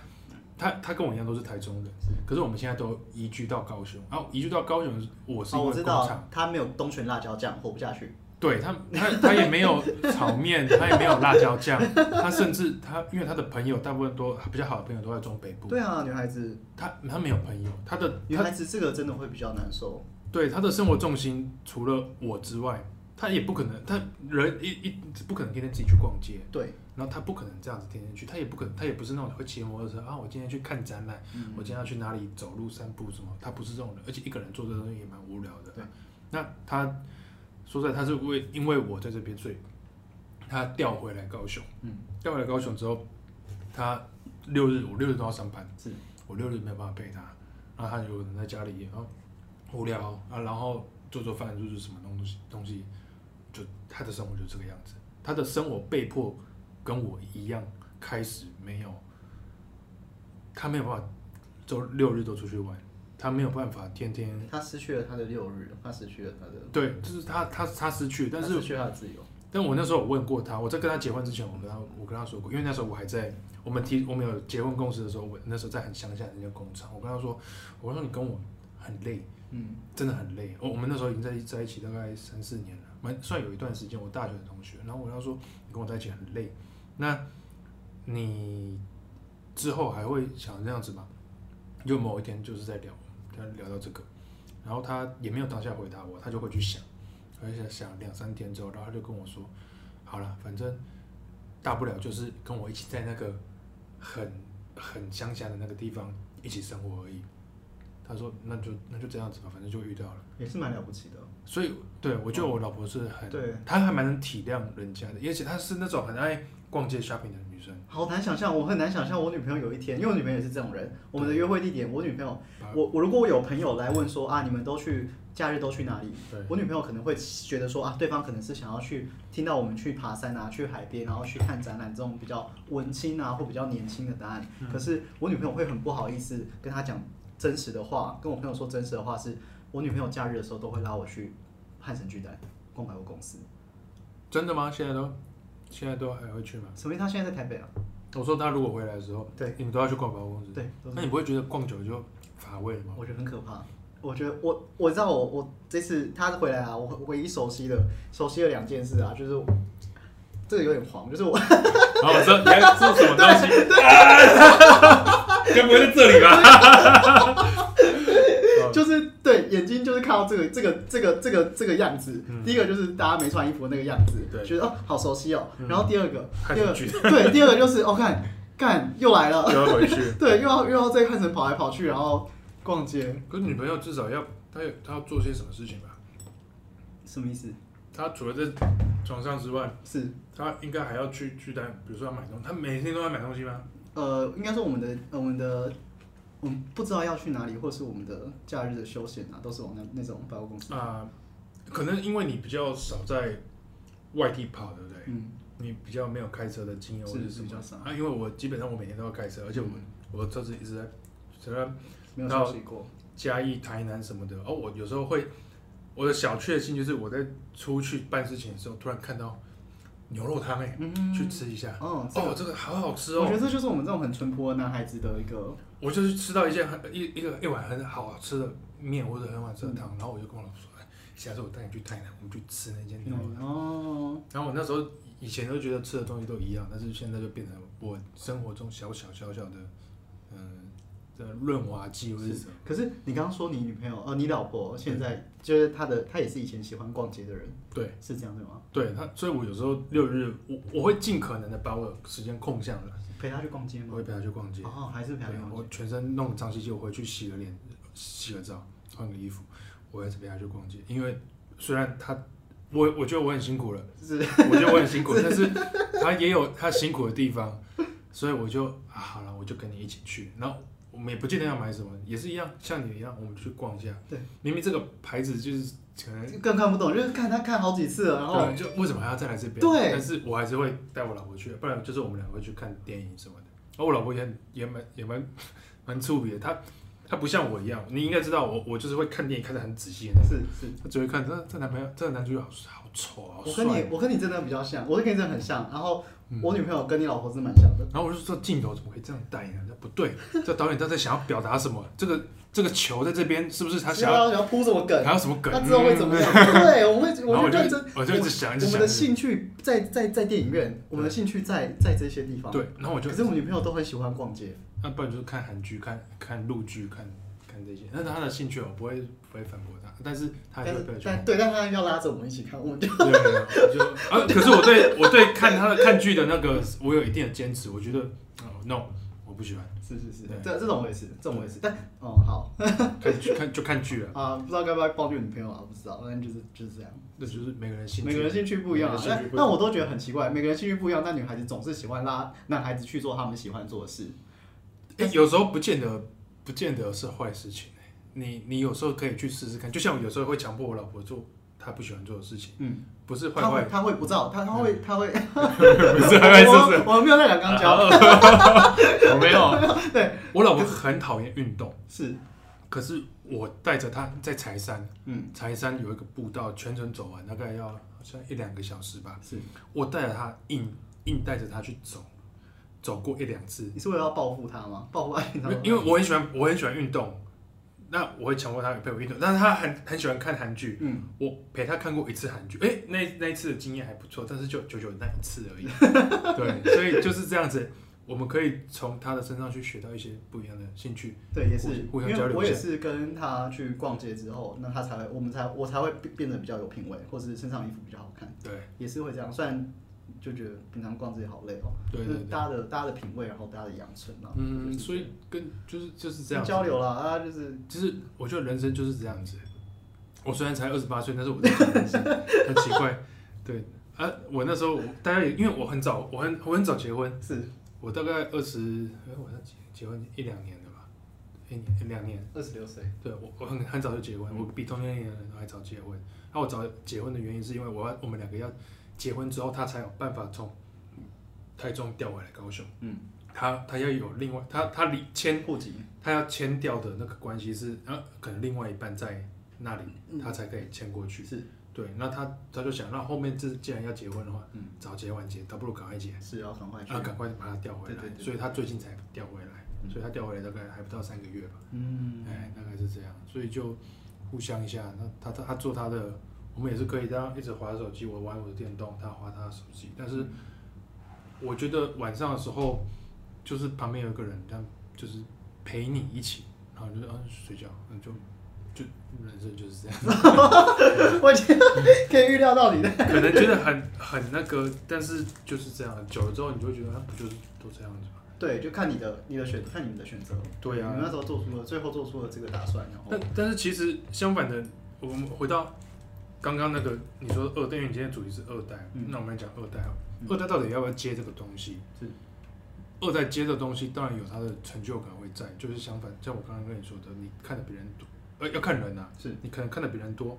她她跟我一样都是台中人，可是我们现在都移居到高雄。然后移居到高雄，我是因为工厂，哦，他没有东泉辣椒酱，活不下去。对他，他他也没有炒面，他也没有辣椒酱，他甚至他，因为他的朋友大部分都比较好的朋友都在中北部。对啊，女孩子，她她没有朋友，她的女孩子这个真的会比较难受。对，她的生活重心除了我之外，他也不可能，他人一一不可能天天自己去逛街。对，然后他不可能这样子天天去，他也不可能，他也不是那种会骑摩托车啊，我今天去看展览，嗯、我今天要去哪里走路散步什么，他不是这种人，而且一个人做这东西也蛮无聊的。对，那他。说实在，他是为因为我在这边，所以他调回来高雄。嗯，调回来高雄之后，他六日我六日都要上班，是我六日没有办法陪他，然后他有人在家里，然后无聊啊，然后做做饭，就是什么东西东西，就他的生活就这个样子。他的生活被迫跟我一样，开始没有，他没有办法周六日都出去玩。他没有办法天天，他失去了他的六日，他失去了他的。对，就是他他他失去，但是失去他的自由。但我那时候我问过他，我在跟他结婚之前，我跟他我跟他说过，因为那时候我还在我们提我们有结婚共识的时候，我那时候在很乡下的那家工厂，我跟他说，我说你跟我很累，嗯，真的很累。我我们那时候已经在在一起大概三四年了，蛮算有一段时间，我大学的同学。然后我跟他说，你跟我在一起很累，那你之后还会想这样子吗？就某一天就是在聊。他聊到这个，然后他也没有当下回答我，他就会去想，而且想两三天之后，然后他就跟我说：“好了，反正大不了就是跟我一起在那个很很乡下的那个地方一起生活而已。”他说那就那就这样子吧，反正就遇到了，也是蛮了不起的。所以对我觉得我老婆是很，对，她还蛮能体谅人家的，而且她是那种很爱逛街 shopping 的女生。好难想象，我很难想象我女朋友有一天，因为我女朋友也是这种人。我们的约会地点，我女朋友，我我如果我有朋友来问说啊，你们都去假日都去哪里？对，我女朋友可能会觉得说啊，对方可能是想要去听到我们去爬山啊，去海边，然后去看展览这种比较文青啊或比较年轻的答案。嗯。可是我女朋友会很不好意思跟她讲真实的话，跟我朋友说真实的话是，我女朋友假日的时候都会拉我去。汉神巨蛋逛百货公司，真的吗？现在都现在都还会去吗？所以他现在在台北啊。我说他如果回来的时候，对，你们都要去逛百货公司。对，那你不会觉得逛久了就乏味了吗？我觉得很可怕。我觉得我我知道我我这次他回来啊，我唯一熟悉的熟悉的两件事啊，就是这个有点黄，就是我。然后我说你还做什么东西？对该不会在这里吧？就是对眼睛，就是看到这个这个这个这个这个样子。嗯、第一个就是大家没穿衣服的那个样子，对，觉得哦好熟悉哦。嗯、然后第二个，第二个对，第二个就是哦看看又来了，又要回去，对，又要又要在汉城跑来跑去，然后逛街。可是女朋友至少要她有她要做些什么事情吧？什么意思？她除了在床上之外，是她应该还要去去单，比如说要买东西，她每天都要买东西吗？呃，应该说我们的我们的。我们不知道要去哪里，或是我们的假日的休闲啊，都是往那那种百货公司啊。可能因为你比较少在外地跑，对不对？嗯。你比较没有开车的经验，或者是比较少啊。因为我基本上我每天都要开车，而且我、嗯、我的车子一直在，虽然没有休息过。嘉义、台南什么的，哦，我有时候会，我的小确幸就是我在出去办事情的时候，突然看到。牛肉汤哎，嗯、去吃一下。哦，哦，这个好好吃哦。我觉得这就是我们这种很淳朴的男孩子的一个。我就是吃到一件很一一个一碗很好吃的面或者很好吃的汤，嗯、然后我就跟我老婆说：“哎，下次我带你去台南，我们去吃那间牛肉汤。”哦。然后我那时候以前都觉得吃的东西都一样，但是现在就变成我生活中小小小小的，嗯。的润滑剂或者是什么？可是你刚刚说你女朋友，呃，你老婆现在就是她的，她也是以前喜欢逛街的人，对，是这样对吗？对，她，所以我有时候六日我我会尽可能的把我时间空下来，陪他去逛街吗？我会陪他去逛街，哦，还是陪他去逛街。我全身弄脏兮兮，我回去洗个脸，洗个澡，换个衣服，我还是陪他去逛街。因为虽然他，我我觉得我很辛苦了，是，我觉得我很辛苦，但是他也有他辛苦的地方，所以我就啊，好了，我就跟你一起去，然后。我们也不见得要买什么，也是一样，像你一样，我们去逛一下。对，明明这个牌子就是可能更看不懂，就是看他看好几次了，然后就为什么还要再来这边？对，但是我还是会带我老婆去，不然就是我们两个会去看电影什么的。而我老婆也很也蛮也蛮蛮粗鄙的，她她不像我一样，你应该知道我我就是会看电影看得很仔细的。是是，她只会看这这男朋友这个男主角好好丑啊！我跟你我跟你真的比较像，我跟你真的很像，然后。我女朋友跟你老婆是蛮像的，然后我就说，镜头怎么可以这样带呢？这不对，这导演他在想要表达什么？这个这个球在这边是不是他想要想要铺什么梗？还有什么梗？他知道会怎么样？对，我会，我就认真，我就一直想，我们的兴趣在在在电影院，我们的兴趣在在这些地方。对，然后我就，可是我女朋友都很喜欢逛街，那不然就是看韩剧、看看陆剧、看看这些。那他的兴趣我不会不会反驳他。但是他还是会但对，但他要拉着我们一起看，我们就对，就啊，可是我对我对看他的看剧的那个，我有一定的坚持。我觉得哦，no，我不喜欢。是是是，这这种我也是，这种我也是。但哦，好，看剧看就看剧了啊，不知道该不该抱怨女朋友啊？不知道，反正就是就是这样。那就是每个人兴趣，每个人兴趣不一样。但但我都觉得很奇怪，每个人兴趣不一样，但女孩子总是喜欢拉男孩子去做他们喜欢做的事。哎，有时候不见得，不见得是坏事情。你你有时候可以去试试看，就像我有时候会强迫我老婆做她不喜欢做的事情，嗯，不是坏坏，她会不照，她她会她会 不是坏坏是是，我没有在讲刚交，我没有，对，我老婆很讨厌运动，是，可是我带着她在柴山，嗯，柴山有一个步道，全程走完大概要好像一两个小时吧，是。我带着她硬硬带着她去走，走过一两次，你是为了要报复她吗？报复爱她？因为我很喜欢我很喜欢运动。那我会强迫他陪我运动，但是他很很喜欢看韩剧。嗯，我陪他看过一次韩剧，哎、欸，那那一次的经验还不错，但是就就就那一次而已。对，所以就是这样子，我们可以从他的身上去学到一些不一样的兴趣。对，也是互相交流。我也是跟他去逛街之后，那他才会，我们才我才会变得比较有品味，或是身上衣服比较好看。对，也是会这样。虽然就觉得平常逛这些好累哦。对对，大家的大家的品味，然后大家的养成啊。嗯，所以跟就是就是这样交流了啊，就是其实我觉得人生就是这样子。我虽然才二十八岁，但是我很奇怪，对啊，我那时候大家也因为我很早，我很我很早结婚，是我大概二十，哎，我结结婚一两年了吧，一年两年，二十六岁，对我我很很早就结婚，嗯、我比同龄的人还早结婚。然后我早结婚的原因是因为我要我们两个要结婚之后，他才有办法从台中调回来高雄。嗯，他他要有另外他他离迁户籍，他要迁调的那个关系是啊，可能另外一半在。那里他才可以迁过去，是对。那他他就想，那后面这既然要结婚的话，嗯，早结晚结，倒不如赶快结，是要赶快，啊，赶快把他调回来。所以他最近才调回来，所以他调回来大概还不到三个月吧。嗯，哎，大概是这样。所以就互相一下，那他他他做他的，我们也是可以这样一直滑手机，我玩我的电动，他滑他的手机。但是我觉得晚上的时候，就是旁边有一个人，这样就是陪你一起，然后就是嗯睡觉，那就。就人生就是这样，我觉得可以预料到你的，可能觉得很很那个，但是就是这样，久了之后你就会觉得，他不就是都这样子吗？对，就看你的你的选，看你们的选择。对啊，你们那时候做出了，最后做出了这个打算，然后。但但是其实相反的，我们回到刚刚那个你说二代，因为你今天主题是二代，嗯、那我们来讲二代啊，嗯、二代到底要不要接这个东西？是，二代接的东西当然有它的成就感会在，就是相反，像我刚刚跟你说的，你看的别人多。呃，要看人呐、啊，是你可能看的比人多，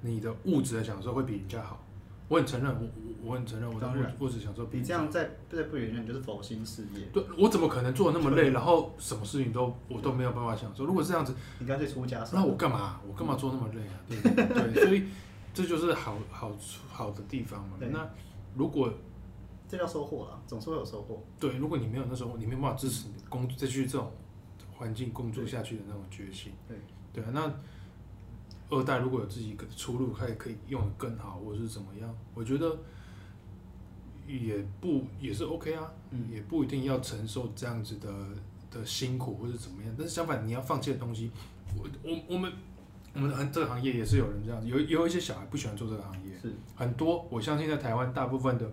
你的物质的享受会比人家好。我很承认，我我很承认，我的物质享受比你这样在在不远远就是佛心事业。对，我怎么可能做的那么累，然后什么事情都我都没有办法享受？如果是这样子，你干脆出家。那我干嘛？我干嘛做那么累啊？对对，所以这就是好好好的地方嘛。那如果这叫收获了，总是会有收获。对，如果你没有那时候，你没有办法支持你工再去这种环境工作下去的那种决心。对。对啊，那二代如果有自己一个出路，他也可以用的更好，或者是怎么样？我觉得也不也是 OK 啊，嗯，也不一定要承受这样子的的辛苦或者怎么样。但是相反，你要放弃的东西，我我我们我们很这个行业也是有人这样子，有有一些小孩不喜欢做这个行业，是很多。我相信在台湾大部分的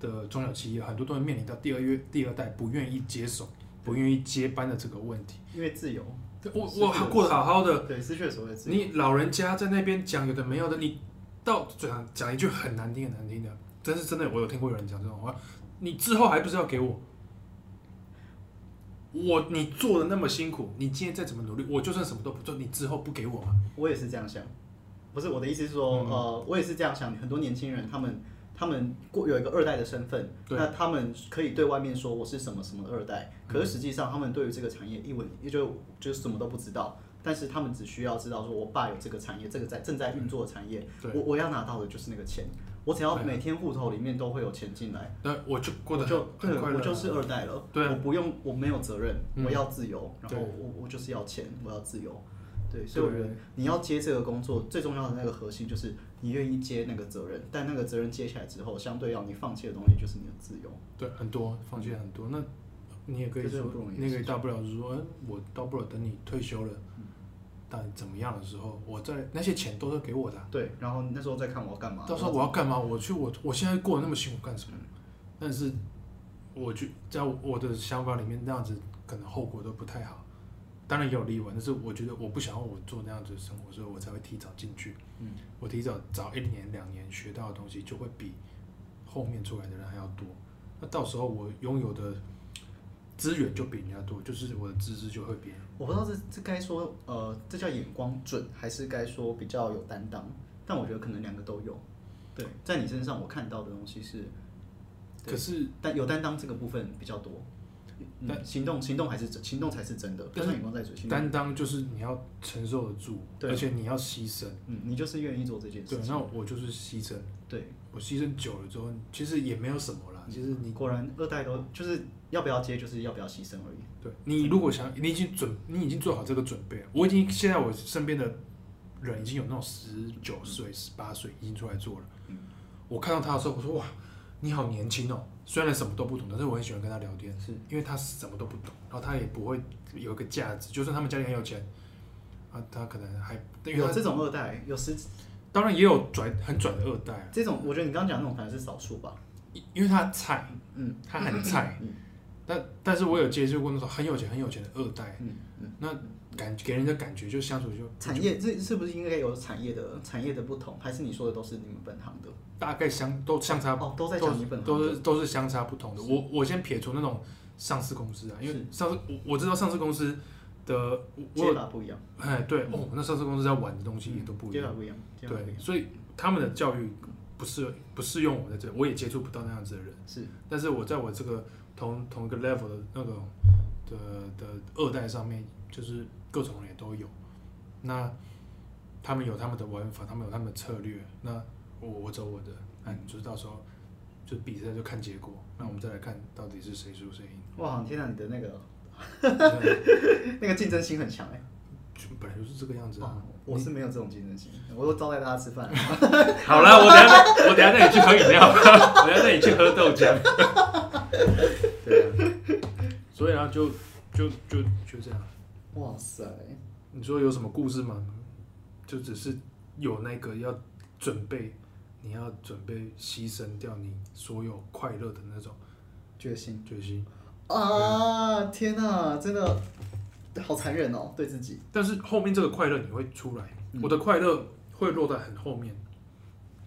的中小企业，很多都会面临到第二月第二代不愿意接手、不愿意接班的这个问题，因为自由。我我过得好好的，对，失去了所谓自由。你老人家在那边讲有的没有的，你到嘴上讲一句很难听很难听的，真是真的，我有听过有人讲这种话。你之后还不是要给我？我你做的那么辛苦，你今天再怎么努力，我就算什么都不做，你之后不给我吗？我也是这样想，不是我的意思是说，嗯、呃，我也是这样想。很多年轻人他们。他们过有一个二代的身份，对那他们可以对外面说我是什么什么二代，嗯、可是实际上他们对于这个产业一文也就就是什么都不知道。但是他们只需要知道说，我爸有这个产业，这个在正在运作的产业，对我我要拿到的就是那个钱，我只要每天户头里面都会有钱进来，那我就过得就对，我就是二代了。对，我不用，我没有责任，嗯、我要自由，然后我我就是要钱，我要自由。对，所以我觉得你要接这个工作，最重要的那个核心就是你愿意接那个责任，但那个责任接起来之后，相对要你放弃的东西就是你的自由。对，很多放弃很多，那你也可以说，那个大不了就是说，嗯，我大不了等你退休了，但怎么样的时候，我在那些钱都是给我的。对，然后那时候再看我要干嘛。到时候我要干嘛？我去，我我现在过得那么辛苦干什么？但是，我觉在我的想法里面，那样子可能后果都不太好。当然也有例外，但是我觉得我不想要我做那样子的生活，所以我才会提早进去。嗯，我提早早一年两年学到的东西，就会比后面出来的人还要多。那到时候我拥有的资源就比人家多，就是我的资质就会比。我不知道这这该说呃，这叫眼光准，还是该说比较有担当？但我觉得可能两个都有。对，在你身上我看到的东西是，可是但有担当这个部分比较多。但行动，行动还是真，行动才是真的。但是担当就是你要承受得住，而且你要牺牲。嗯，你就是愿意做这件事。对，那我就是牺牲。对，我牺牲久了之后，其实也没有什么啦。其实你果然二代都就是要不要接，就是要不要牺牲而已。对，你如果想，你已经准，你已经做好这个准备了。我已经现在我身边的人已经有那种十九岁、十八岁已经出来做了。我看到他的时候，我说哇，你好年轻哦。虽然什么都不懂，但是我很喜欢跟他聊天，是因为他什么都不懂，然后他也不会有一个价值。就算他们家里很有钱，啊，他可能还有这种二代，有时当然也有拽很拽的二代。这种我觉得你刚刚讲的那种反而是少数吧。因为他菜，嗯，他很菜，嗯，但但是我有接触过那种很有钱很有钱的二代，嗯嗯，那感给人的感觉就相处就产业这是不是应该有产业的产业的不同，还是你说的都是你们本行的？大概相都相差哦，都在讲你本行都是都是相差不同的。我我先撇除那种上市公司啊，因为上市我我知道上市公司的接法不一样，哎对哦，那上市公司在玩的东西也都不一样，接法不一样，对，所以他们的教育。不适不适用我在这，我也接触不到那样子的人。是，但是我在我这个同同一个 level 的那个的的二代上面，就是各种人也都有。那他们有他们的玩法，他们有他们的策略。那我我走我的，那你就是到时候就比赛就看结果。那我们再来看到底是谁输谁赢。哇，天哪，你的那个 那个竞争心很强哎。本来就是这个样子啊！我是没有这种竞争心，我都招待大家吃饭。好了，我等下带我等下带你去喝饮料，我等下带你去喝豆浆。对啊，所以啊，就就就就这样。哇塞！你说有什么故事吗？就只是有那个要准备，你要准备牺牲掉你所有快乐的那种决心，决心啊！天哪，真的。好残忍哦，对自己。但是后面这个快乐你会出来，嗯、我的快乐会落在很后面。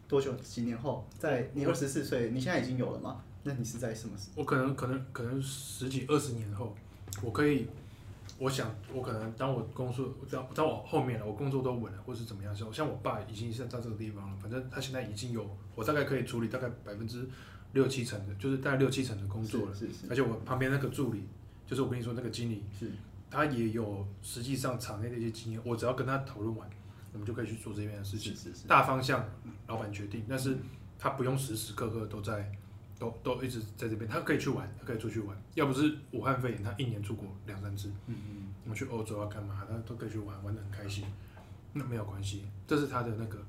多久？几年后？在你二十四岁，你现在已经有了吗？那你是在什么时候？我可能可能可能十几二十年后，我可以，我想我可能当我工作，当当我后面了，我工作都稳了，或是怎么样时候，像我爸已经是在这个地方了，反正他现在已经有，我大概可以处理大概百分之六七成的，就是大概六七成的工作了。是是是。而且我旁边那个助理，就是我跟你说那个经理是。他也有实际上场内的一些经验，我只要跟他讨论完，我们就可以去做这边的事情。是是是。大方向老板决定，但是他不用时时刻刻都在，都都一直在这边，他可以去玩，他可以出去玩。要不是武汉肺炎，他一年出国两三次。嗯嗯。我们去欧洲啊干嘛？他都可以去玩，玩的很开心。那没有关系，这是他的那个，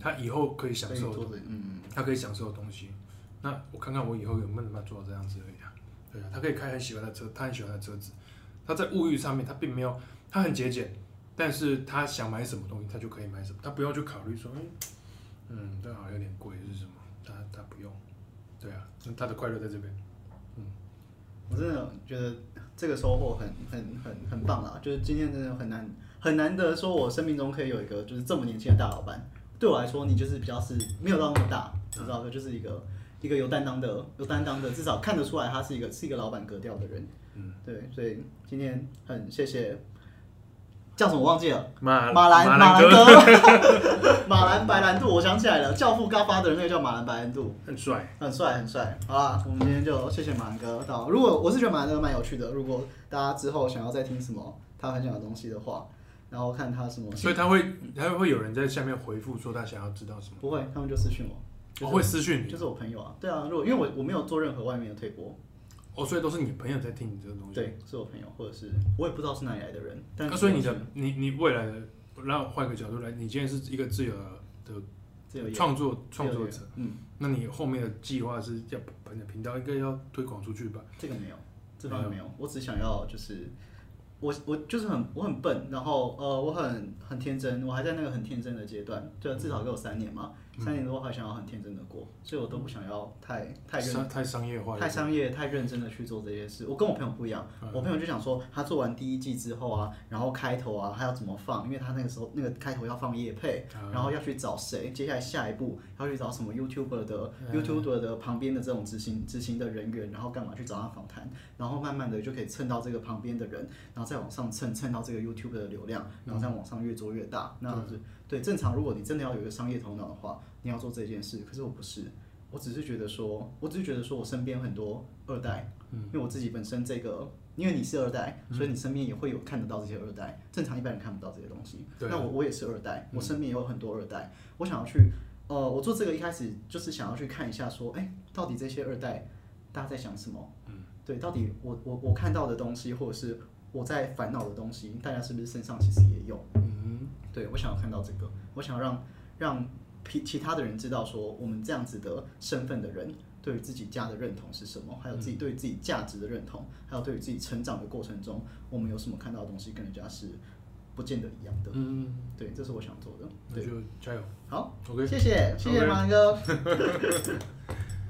他以后可以享受的。嗯嗯。他可以享受的东西。那我看看我以后有没有办法做到这样子而已啊。对啊，他可以开很喜欢的车，他很喜欢的车子。他在物欲上面，他并没有，他很节俭，但是他想买什么东西，他就可以买什么，他不用去考虑说，嗯，嗯，这好像有点贵是什么，他他不用，对啊，他的快乐在这边，嗯，我真的觉得这个收获很很很很棒啊，就是今天真的很难很难得说，我生命中可以有一个就是这么年轻的大老板，对我来说，你就是比较是没有到那么大，知道的，就是一个一个有担当的有担当的，至少看得出来他是一个是一个老板格调的人。嗯，对，所以今天很谢谢，叫什么我忘记了，马马兰马兰哥，马兰白兰度，我想起来了，教父刚发的人那个叫马兰白兰度，很帅，很帅，很帅。好啦，我们今天就谢谢马兰哥到。如果我是觉得马兰哥蛮有趣的，如果大家之后想要再听什么他分享的东西的话，然后看他什么，所以他会，他会有人在下面回复说他想要知道什么？不会，他们就私讯我，我会私讯你，就是我朋友啊。对啊，如果因为我我没有做任何外面的推播。哦，所以都是你朋友在听你这个东西。对，是我朋友，或者是我也不知道是哪里来的人。但所以你的你你未来的，让我换个角度来，你今天是一个自由的创作创作者，嗯，那你后面的计划是要把你的频道应该要推广出去吧？这个没有，这方面没有，我只想要就是我我就是很我很笨，然后呃我很很天真，我还在那个很天真的阶段，对，至少给我三年嘛。三年多还想要很天真的过，所以我都不想要太太认太商业化，太商业太认真的去做这些事。我跟我朋友不一样，我朋友就想说，他做完第一季之后啊，然后开头啊，他要怎么放？因为他那个时候那个开头要放业配，然后要去找谁？接下来下一步要去找什么 YouTuber 的 YouTuber 的旁边的这种执行执行的人员，然后干嘛去找他访谈？然后慢慢的就可以蹭到这个旁边的人，然后再往上蹭蹭到这个 YouTuber 的流量，然后再往上越做越大，那样子。对，正常，如果你真的要有一个商业头脑的话，你要做这件事。可是我不是，我只是觉得说，我只是觉得说我身边很多二代，嗯，因为我自己本身这个，因为你是二代，所以你身边也会有看得到这些二代。正常一般人看不到这些东西。对那我我也是二代，我身边也有很多二代。我想要去，呃，我做这个一开始就是想要去看一下，说，哎，到底这些二代大家在想什么？嗯，对，到底我我我看到的东西，或者是我在烦恼的东西，大家是不是身上其实也有？嗯对，我想要看到这个，我想要让让其其他的人知道，说我们这样子的身份的人，对于自己家的认同是什么，还有自己对自己价值的认同，还有对于自己成长的过程中，我们有什么看到的东西跟人家是不见得一样的。嗯，对，这是我想做的。对，加油。好，OK，谢谢，谢谢马哥。